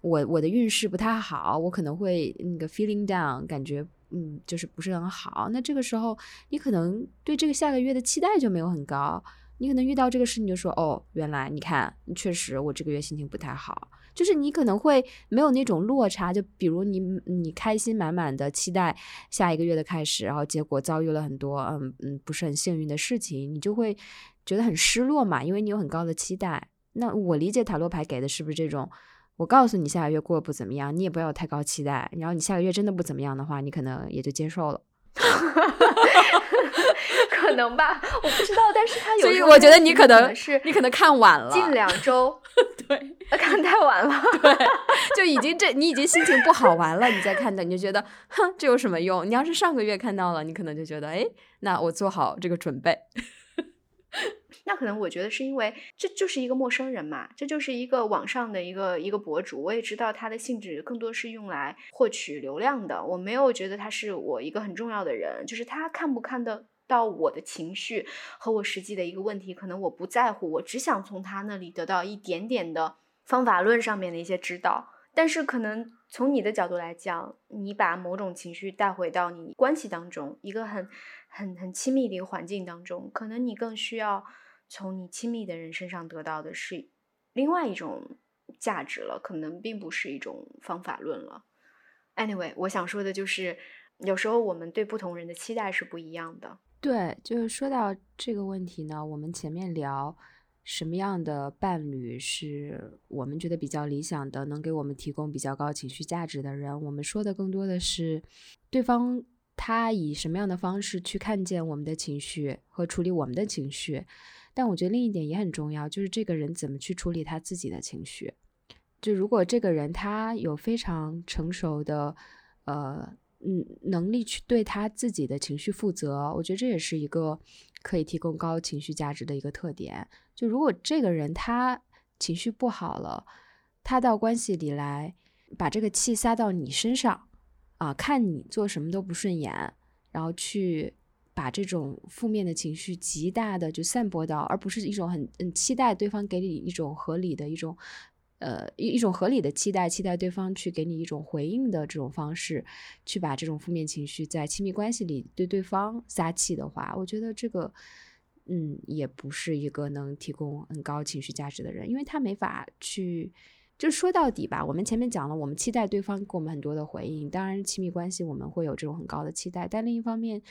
我我的运势不太好，我可能会那个 feeling down，感觉嗯就是不是很好。那这个时候你可能对这个下个月的期待就没有很高。你可能遇到这个事，你就说哦，原来你看，确实我这个月心情不太好。就是你可能会没有那种落差，就比如你你开心满满的期待下一个月的开始，然后结果遭遇了很多嗯嗯不是很幸运的事情，你就会觉得很失落嘛，因为你有很高的期待。那我理解塔罗牌给的是不是这种？我告诉你下个月过得不怎么样，你也不要太高期待，然后你下个月真的不怎么样的话，你可能也就接受了。可能吧，我不知道，但是他有。所以我觉得你可能是你可能看晚了。近两周。对，看太晚了。对，就已经这你已经心情不好完了，你再看的你就觉得，哼，这有什么用？你要是上个月看到了，你可能就觉得，哎，那我做好这个准备。那可能我觉得是因为这就是一个陌生人嘛，这就是一个网上的一个一个博主，我也知道他的性质更多是用来获取流量的，我没有觉得他是我一个很重要的人，就是他看不看得到我的情绪和我实际的一个问题，可能我不在乎，我只想从他那里得到一点点的方法论上面的一些指导，但是可能从你的角度来讲，你把某种情绪带回到你关系当中，一个很很很亲密的一个环境当中，可能你更需要。从你亲密的人身上得到的是另外一种价值了，可能并不是一种方法论了。Anyway，我想说的就是，有时候我们对不同人的期待是不一样的。对，就是说到这个问题呢，我们前面聊什么样的伴侣是我们觉得比较理想的，能给我们提供比较高情绪价值的人。我们说的更多的是对方他以什么样的方式去看见我们的情绪和处理我们的情绪。但我觉得另一点也很重要，就是这个人怎么去处理他自己的情绪。就如果这个人他有非常成熟的，呃，嗯，能力去对他自己的情绪负责，我觉得这也是一个可以提供高情绪价值的一个特点。就如果这个人他情绪不好了，他到关系里来把这个气撒到你身上，啊，看你做什么都不顺眼，然后去。把这种负面的情绪极大的就散播到，而不是一种很嗯期待对方给你一种合理的一种，呃一一种合理的期待，期待对方去给你一种回应的这种方式，去把这种负面情绪在亲密关系里对对方撒气的话，我觉得这个嗯也不是一个能提供很高情绪价值的人，因为他没法去。就说到底吧，我们前面讲了，我们期待对方给我们很多的回应，当然亲密关系我们会有这种很高的期待，但另一方面。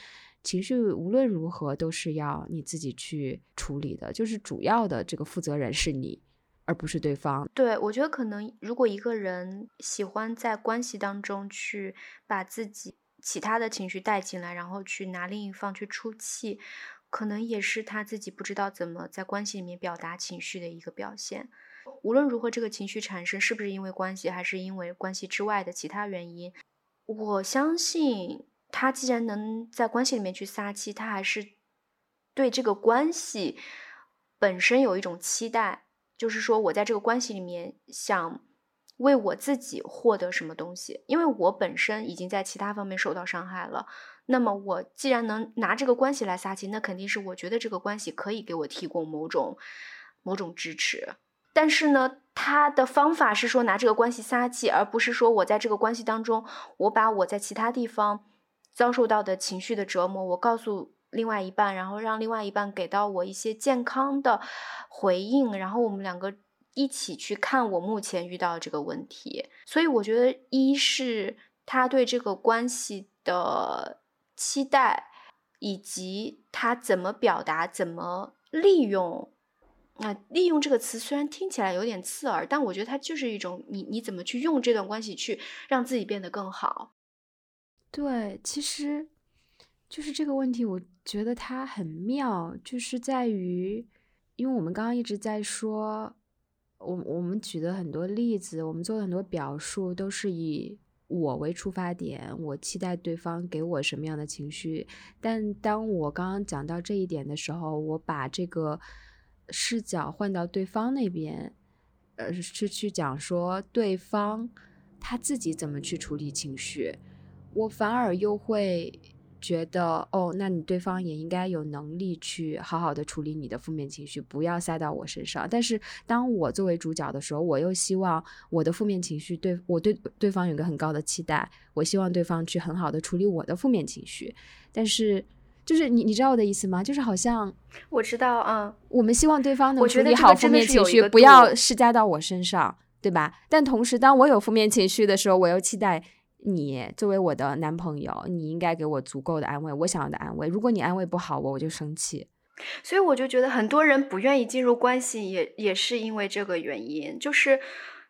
情绪无论如何都是要你自己去处理的，就是主要的这个负责人是你，而不是对方。对，我觉得可能如果一个人喜欢在关系当中去把自己其他的情绪带进来，然后去拿另一方去出气，可能也是他自己不知道怎么在关系里面表达情绪的一个表现。无论如何，这个情绪产生是不是因为关系，还是因为关系之外的其他原因，我相信。他既然能在关系里面去撒气，他还是对这个关系本身有一种期待，就是说我在这个关系里面想为我自己获得什么东西，因为我本身已经在其他方面受到伤害了。那么我既然能拿这个关系来撒气，那肯定是我觉得这个关系可以给我提供某种某种支持。但是呢，他的方法是说拿这个关系撒气，而不是说我在这个关系当中，我把我在其他地方。遭受到的情绪的折磨，我告诉另外一半，然后让另外一半给到我一些健康的回应，然后我们两个一起去看我目前遇到这个问题。所以我觉得，一是他对这个关系的期待，以及他怎么表达、怎么利用。那利用这个词虽然听起来有点刺耳，但我觉得它就是一种你你怎么去用这段关系去让自己变得更好。对，其实就是这个问题，我觉得它很妙，就是在于，因为我们刚刚一直在说，我我们举的很多例子，我们做的很多表述，都是以我为出发点，我期待对方给我什么样的情绪。但当我刚刚讲到这一点的时候，我把这个视角换到对方那边，呃，是去讲说对方他自己怎么去处理情绪。我反而又会觉得，哦，那你对方也应该有能力去好好的处理你的负面情绪，不要塞到我身上。但是当我作为主角的时候，我又希望我的负面情绪对我对对方有个很高的期待，我希望对方去很好的处理我的负面情绪。但是，就是你你知道我的意思吗？就是好像我知道，啊，我们希望对方能处理好负面情绪，不要施加到我身上，对吧？但同时，当我有负面情绪的时候，我又期待。你作为我的男朋友，你应该给我足够的安慰，我想要的安慰。如果你安慰不好我，我就生气。所以我就觉得很多人不愿意进入关系，也也是因为这个原因，就是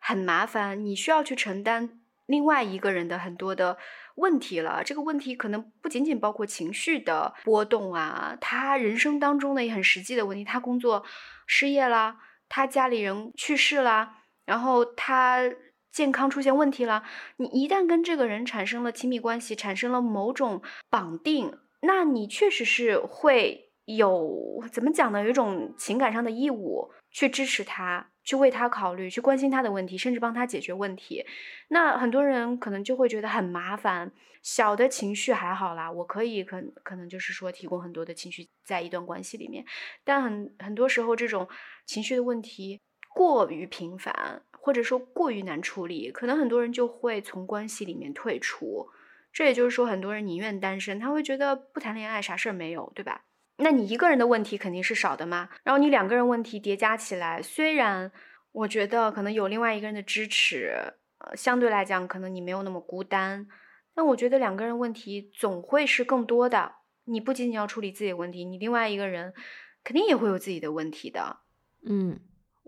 很麻烦，你需要去承担另外一个人的很多的问题了。这个问题可能不仅仅包括情绪的波动啊，他人生当中的也很实际的问题，他工作失业啦，他家里人去世啦。然后他健康出现问题了，你一旦跟这个人产生了亲密关系，产生了某种绑定，那你确实是会有怎么讲呢？有一种情感上的义务去支持他，去为他考虑，去关心他的问题，甚至帮他解决问题。那很多人可能就会觉得很麻烦。小的情绪还好啦，我可以可可能就是说提供很多的情绪在一段关系里面，但很很多时候这种情绪的问题过于频繁，或者说过于难处理，可能很多人就会从关系里面退出。这也就是说，很多人宁愿单身，他会觉得不谈恋爱啥事儿没有，对吧？那你一个人的问题肯定是少的嘛，然后你两个人问题叠加起来，虽然我觉得可能有另外一个人的支持，呃，相对来讲可能你没有那么孤单。但我觉得两个人问题总会是更多的。你不仅仅要处理自己的问题，你另外一个人肯定也会有自己的问题的。嗯，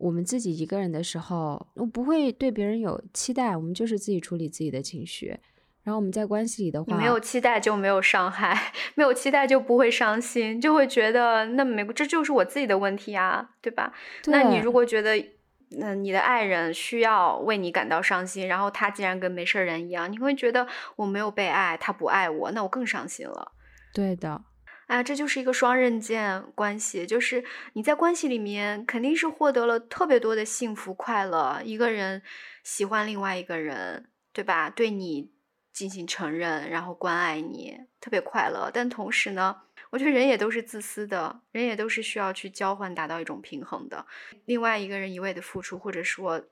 我们自己一个人的时候，我不会对别人有期待，我们就是自己处理自己的情绪。然后我们在关系里的话，没有期待就没有伤害，没有期待就不会伤心，就会觉得那没这就是我自己的问题啊，对吧？那你如果觉得。那你的爱人需要为你感到伤心，然后他竟然跟没事人一样，你会觉得我没有被爱，他不爱我，那我更伤心了。对的，啊，这就是一个双刃剑关系，就是你在关系里面肯定是获得了特别多的幸福快乐，一个人喜欢另外一个人，对吧？对你进行承认，然后关爱你，特别快乐。但同时呢？我觉得人也都是自私的，人也都是需要去交换，达到一种平衡的。另外一个人一味的付出，或者说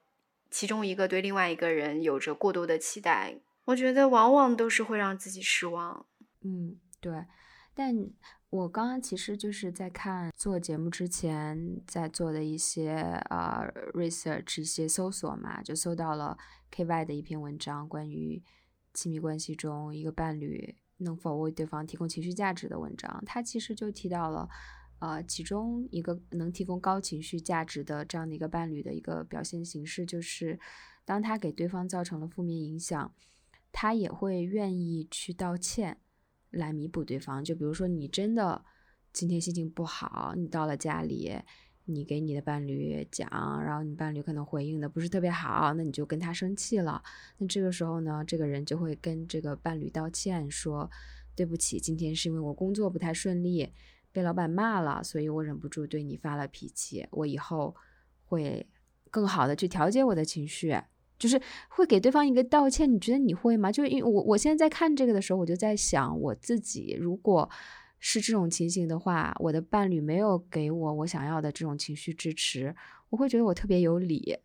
其中一个对另外一个人有着过多的期待，我觉得往往都是会让自己失望。嗯，对。但我刚刚其实就是在看做节目之前在做的一些呃 research 一些搜索嘛，就搜到了 KY 的一篇文章，关于亲密关系中一个伴侣。能否为对方提供情绪价值的文章，他其实就提到了，呃，其中一个能提供高情绪价值的这样的一个伴侣的一个表现形式，就是当他给对方造成了负面影响，他也会愿意去道歉来弥补对方。就比如说，你真的今天心情不好，你到了家里。你给你的伴侣讲，然后你伴侣可能回应的不是特别好，那你就跟他生气了。那这个时候呢，这个人就会跟这个伴侣道歉，说对不起，今天是因为我工作不太顺利，被老板骂了，所以我忍不住对你发了脾气。我以后会更好的去调节我的情绪，就是会给对方一个道歉。你觉得你会吗？就因为我我现在在看这个的时候，我就在想我自己如果。是这种情形的话，我的伴侣没有给我我想要的这种情绪支持，我会觉得我特别有理，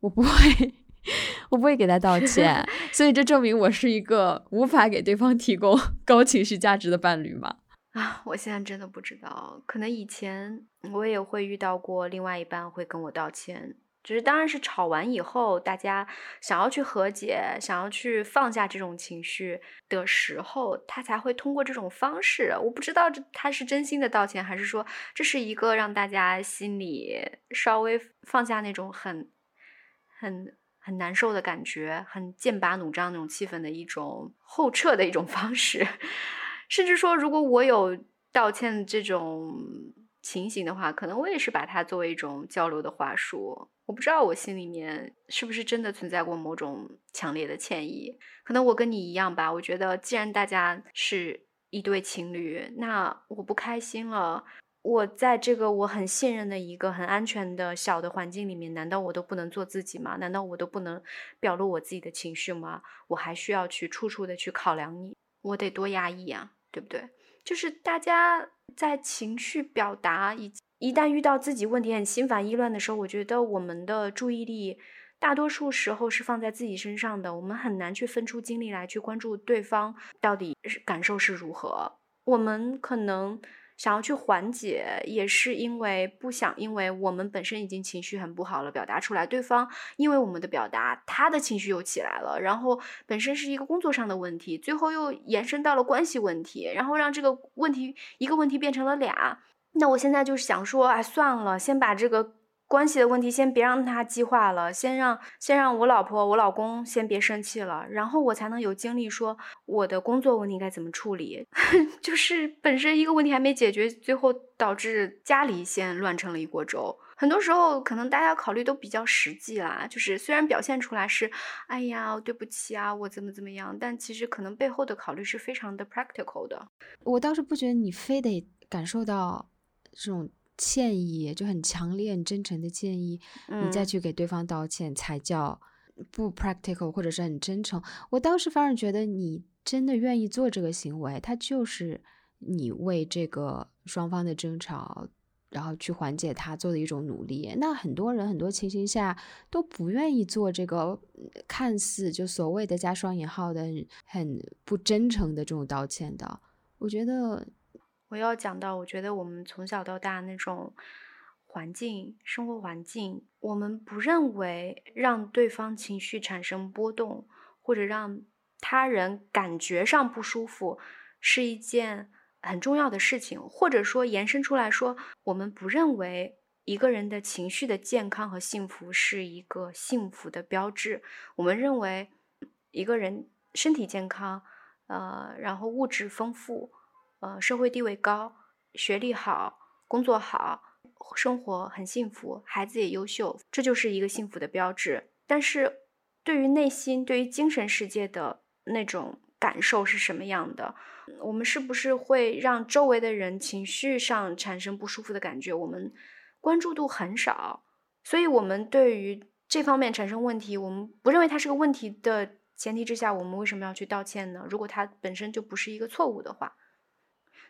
我不会，我不会给他道歉，所以这证明我是一个无法给对方提供 高情绪价值的伴侣嘛？啊，我现在真的不知道，可能以前我也会遇到过另外一半会跟我道歉。就是，当然是吵完以后，大家想要去和解，想要去放下这种情绪的时候，他才会通过这种方式。我不知道这他是真心的道歉，还是说这是一个让大家心里稍微放下那种很、很、很难受的感觉，很剑拔弩张那种气氛的一种后撤的一种方式。甚至说，如果我有道歉这种情形的话，可能我也是把它作为一种交流的话术。我不知道我心里面是不是真的存在过某种强烈的歉意，可能我跟你一样吧。我觉得既然大家是一对情侣，那我不开心了，我在这个我很信任的一个很安全的小的环境里面，难道我都不能做自己吗？难道我都不能表露我自己的情绪吗？我还需要去处处的去考量你，我得多压抑啊，对不对？就是大家在情绪表达以。一旦遇到自己问题很心烦意乱的时候，我觉得我们的注意力大多数时候是放在自己身上的，我们很难去分出精力来去关注对方到底是感受是如何。我们可能想要去缓解，也是因为不想，因为我们本身已经情绪很不好了，表达出来，对方因为我们的表达，他的情绪又起来了，然后本身是一个工作上的问题，最后又延伸到了关系问题，然后让这个问题一个问题变成了俩。那我现在就是想说，哎，算了，先把这个关系的问题先别让他激化了，先让先让我老婆、我老公先别生气了，然后我才能有精力说我的工作问题该怎么处理。就是本身一个问题还没解决，最后导致家里先乱成了一锅粥。很多时候可能大家考虑都比较实际啦，就是虽然表现出来是，哎呀，对不起啊，我怎么怎么样，但其实可能背后的考虑是非常的 practical 的。我倒是不觉得你非得感受到这种歉意，就很强烈、很真诚的歉意，你再去给对方道歉才叫不 practical，或者是很真诚。我当时反而觉得你真的愿意做这个行为，它就是你为这个双方的争吵。然后去缓解他做的一种努力，那很多人很多情形下都不愿意做这个看似就所谓的加双引号的很不真诚的这种道歉的。我觉得我要讲到，我觉得我们从小到大那种环境、生活环境，我们不认为让对方情绪产生波动，或者让他人感觉上不舒服，是一件。很重要的事情，或者说延伸出来说，我们不认为一个人的情绪的健康和幸福是一个幸福的标志。我们认为一个人身体健康，呃，然后物质丰富，呃，社会地位高，学历好，工作好，生活很幸福，孩子也优秀，这就是一个幸福的标志。但是对于内心，对于精神世界的那种。感受是什么样的？我们是不是会让周围的人情绪上产生不舒服的感觉？我们关注度很少，所以我们对于这方面产生问题，我们不认为它是个问题的前提之下，我们为什么要去道歉呢？如果它本身就不是一个错误的话，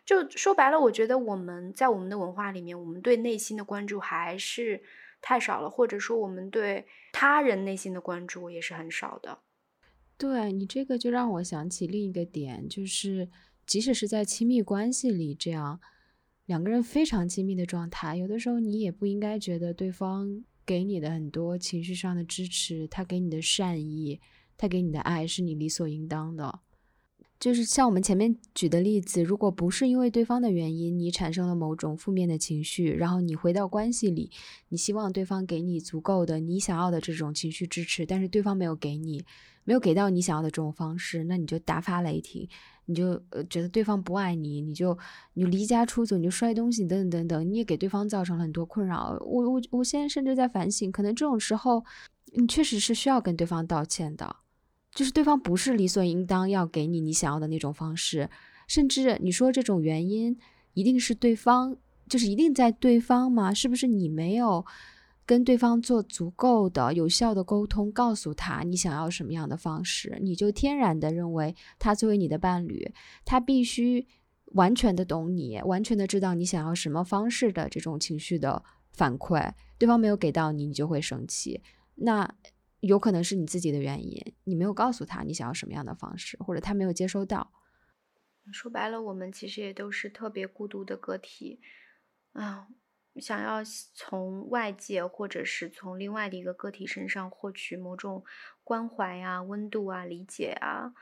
就说白了，我觉得我们在我们的文化里面，我们对内心的关注还是太少了，或者说我们对他人内心的关注也是很少的。对你这个就让我想起另一个点，就是即使是在亲密关系里，这样两个人非常亲密的状态，有的时候你也不应该觉得对方给你的很多情绪上的支持，他给你的善意，他给你的爱是你理所应当的。就是像我们前面举的例子，如果不是因为对方的原因，你产生了某种负面的情绪，然后你回到关系里，你希望对方给你足够的你想要的这种情绪支持，但是对方没有给你。没有给到你想要的这种方式，那你就大发雷霆，你就呃觉得对方不爱你，你就你离家出走，你就摔东西等等等等，你也给对方造成了很多困扰。我我我现在甚至在反省，可能这种时候你确实是需要跟对方道歉的，就是对方不是理所应当要给你你想要的那种方式，甚至你说这种原因一定是对方，就是一定在对方吗？是不是你没有？跟对方做足够的有效的沟通，告诉他你想要什么样的方式，你就天然的认为他作为你的伴侣，他必须完全的懂你，完全的知道你想要什么方式的这种情绪的反馈。对方没有给到你，你就会生气。那有可能是你自己的原因，你没有告诉他你想要什么样的方式，或者他没有接收到。说白了，我们其实也都是特别孤独的个体啊。想要从外界或者是从另外的一个个体身上获取某种关怀啊、温度啊、理解啊，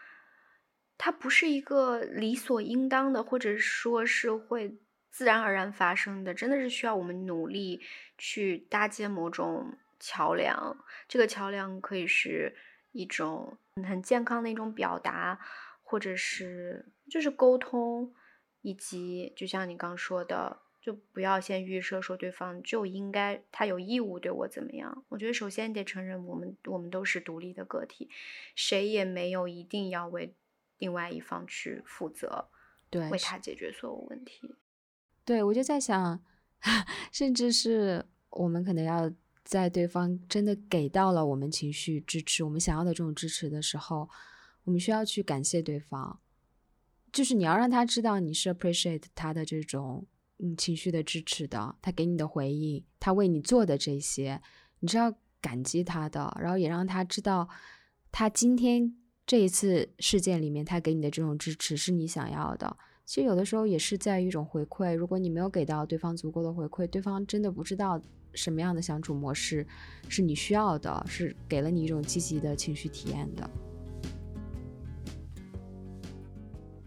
它不是一个理所应当的，或者说是会自然而然发生的，真的是需要我们努力去搭建某种桥梁。这个桥梁可以是一种很健康的一种表达，或者是就是沟通，以及就像你刚说的。就不要先预设说对方就应该他有义务对我怎么样。我觉得首先得承认我们我们都是独立的个体，谁也没有一定要为另外一方去负责，对，为他解决所有问题。对，我就在想，甚至是我们可能要在对方真的给到了我们情绪支持、我们想要的这种支持的时候，我们需要去感谢对方，就是你要让他知道你是 appreciate 他的这种。嗯，情绪的支持的，他给你的回应，他为你做的这些，你是要感激他的，然后也让他知道，他今天这一次事件里面，他给你的这种支持是你想要的。其实有的时候也是在于一种回馈，如果你没有给到对方足够的回馈，对方真的不知道什么样的相处模式是你需要的，是给了你一种积极的情绪体验的。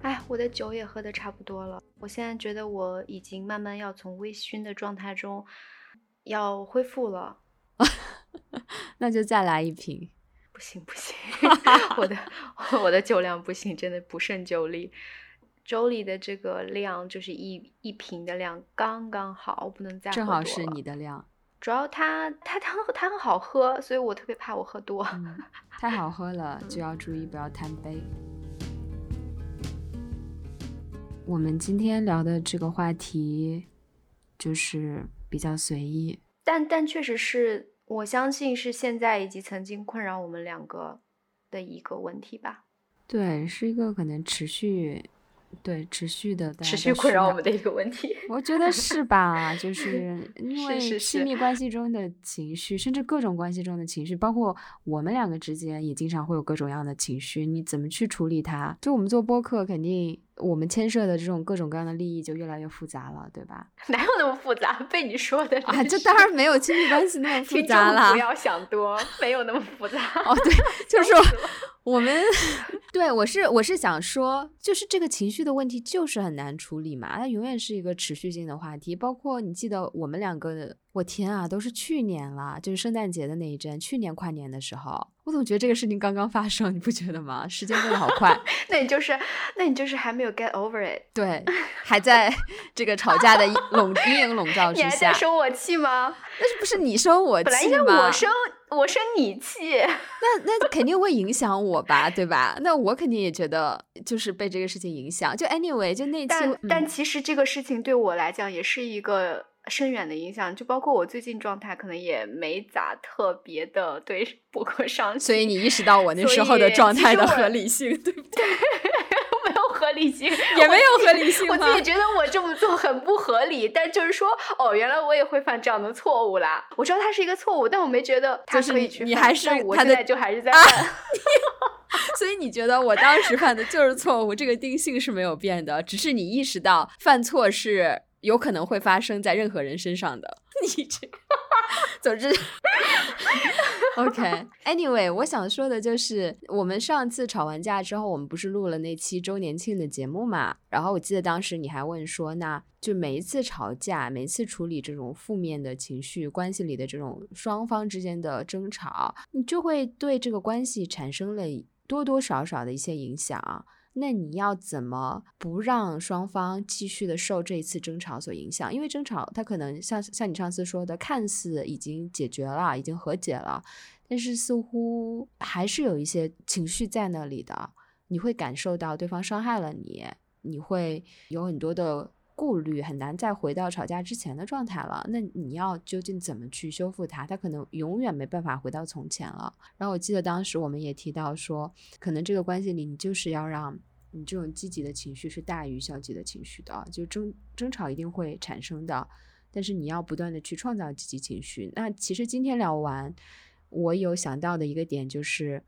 哎，我的酒也喝的差不多了，我现在觉得我已经慢慢要从微醺的状态中要恢复了，那就再来一瓶。不行不行，我的 我的酒量不行，真的不胜酒力。粥里的这个量就是一一瓶的量刚刚好，不能再正好是你的量。主要它它它它很好喝，所以我特别怕我喝多。嗯，太好喝了 就要注意不要贪杯。我们今天聊的这个话题就是比较随意，但但确实是我相信是现在以及曾经困扰我们两个的一个问题吧。对，是一个可能持续。对，持续的持续困扰我们的一个问题，我觉得是吧？就是因为亲密关系中的情绪，甚至各种关系中的情绪，包括我们两个之间也经常会有各种样的情绪，你怎么去处理它？就我们做播客，肯定我们牵涉的这种各种各样的利益就越来越复杂了，对吧？哪有那么复杂？被你说的啊，这当然没有亲密关系那么 复杂了。不要想多，没有那么复杂。哦，对，就是我们。对，我是我是想说，就是这个情绪的问题就是很难处理嘛，它永远是一个持续性的话题。包括你记得我们两个的，我天啊，都是去年了，就是圣诞节的那一阵，去年跨年的时候，我总觉得这个事情刚刚发生，你不觉得吗？时间过得好快。那你就是，那你就是还没有 get over it。对，还在 这个吵架的笼阴影笼罩 之下。你还在生我气吗？那是不是你生我气吗？本来应该我生。我生你气，那那肯定会影响我吧，对吧？那我肯定也觉得就是被这个事情影响。就 anyway，就那期，但但其实这个事情对我来讲也是一个深远的影响。就包括我最近状态可能也没咋特别的对 博客上，所以你意识到我那时候的状态的合理性，对不对？没有合理性 也没有合理性，我自己觉得我这么做很不合理，但就是说，哦，原来我也会犯这样的错误啦。我知道它是一个错误，但我没觉得它可以去你还是我现在就还是在犯。所以你觉得我当时犯的就是错误，这个定性是没有变的，只是你意识到犯错是有可能会发生在任何人身上的。你这，总之。OK，Anyway，我想说的就是，我们上次吵完架之后，我们不是录了那期周年庆的节目嘛？然后我记得当时你还问说，那就每一次吵架，每一次处理这种负面的情绪，关系里的这种双方之间的争吵，你就会对这个关系产生了多多少少的一些影响。那你要怎么不让双方继续的受这一次争吵所影响？因为争吵，它可能像像你上次说的，看似已经解决了，已经和解了，但是似乎还是有一些情绪在那里的。你会感受到对方伤害了你，你会有很多的顾虑，很难再回到吵架之前的状态了。那你要究竟怎么去修复它？它可能永远没办法回到从前了。然后我记得当时我们也提到说，可能这个关系里，你就是要让。你这种积极的情绪是大于消极的情绪的，就争争吵一定会产生的，但是你要不断的去创造积极情绪。那其实今天聊完，我有想到的一个点就是，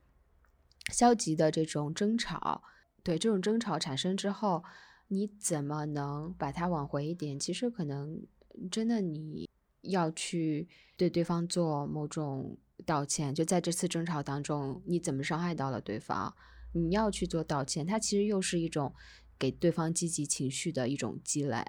消极的这种争吵，对这种争吵产生之后，你怎么能把它挽回一点？其实可能真的你要去对对方做某种道歉，就在这次争吵当中，你怎么伤害到了对方？你要去做道歉，它其实又是一种给对方积极情绪的一种积累，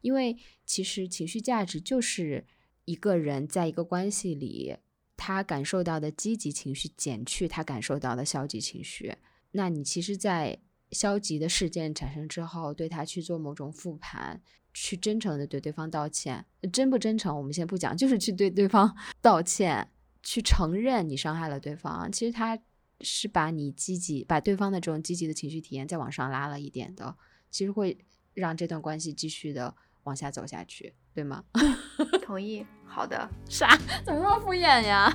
因为其实情绪价值就是一个人在一个关系里，他感受到的积极情绪减去他感受到的消极情绪。那你其实，在消极的事件产生之后，对他去做某种复盘，去真诚的对对方道歉，真不真诚我们先不讲，就是去对对方 道歉，去承认你伤害了对方，其实他。是把你积极把对方的这种积极的情绪体验再往上拉了一点的，其实会让这段关系继续的往下走下去，对吗？同意。好的。啥？怎么那么敷衍呀？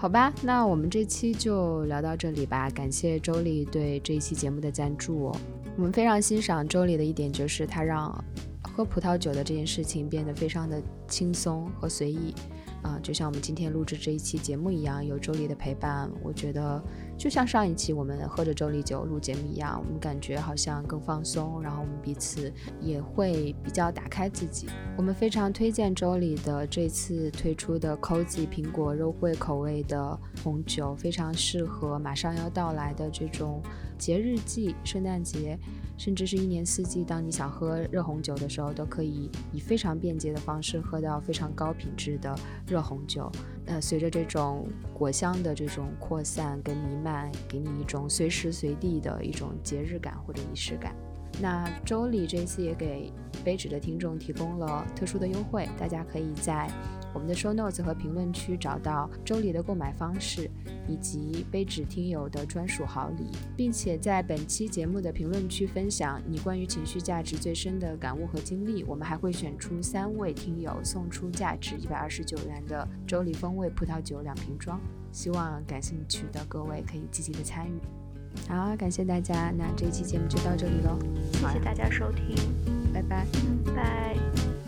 好吧，那我们这期就聊到这里吧。感谢周丽对这一期节目的赞助哦。我们非常欣赏周丽的一点就是，她让喝葡萄酒的这件事情变得非常的轻松和随意。啊，就像我们今天录制这一期节目一样，有周丽的陪伴，我觉得就像上一期我们喝着周丽酒录节目一样，我们感觉好像更放松，然后我们彼此也会比较打开自己。我们非常推荐周丽的这次推出的 Cozy 苹果肉桂口味的红酒，非常适合马上要到来的这种节日季，圣诞节。甚至是一年四季，当你想喝热红酒的时候，都可以以非常便捷的方式喝到非常高品质的热红酒。那，随着这种果香的这种扩散跟弥漫，给你一种随时随地的一种节日感或者仪式感。那周里这次也给杯纸的听众提供了特殊的优惠，大家可以在我们的 show notes 和评论区找到周礼的购买方式，以及杯纸听友的专属好礼，并且在本期节目的评论区分享你关于情绪价值最深的感悟和经历。我们还会选出三位听友送出价值一百二十九元的周礼风味葡萄酒两瓶装，希望感兴趣的各位可以积极的参与。好，感谢大家，那这期节目就到这里喽，谢谢大家收听，拜拜，拜。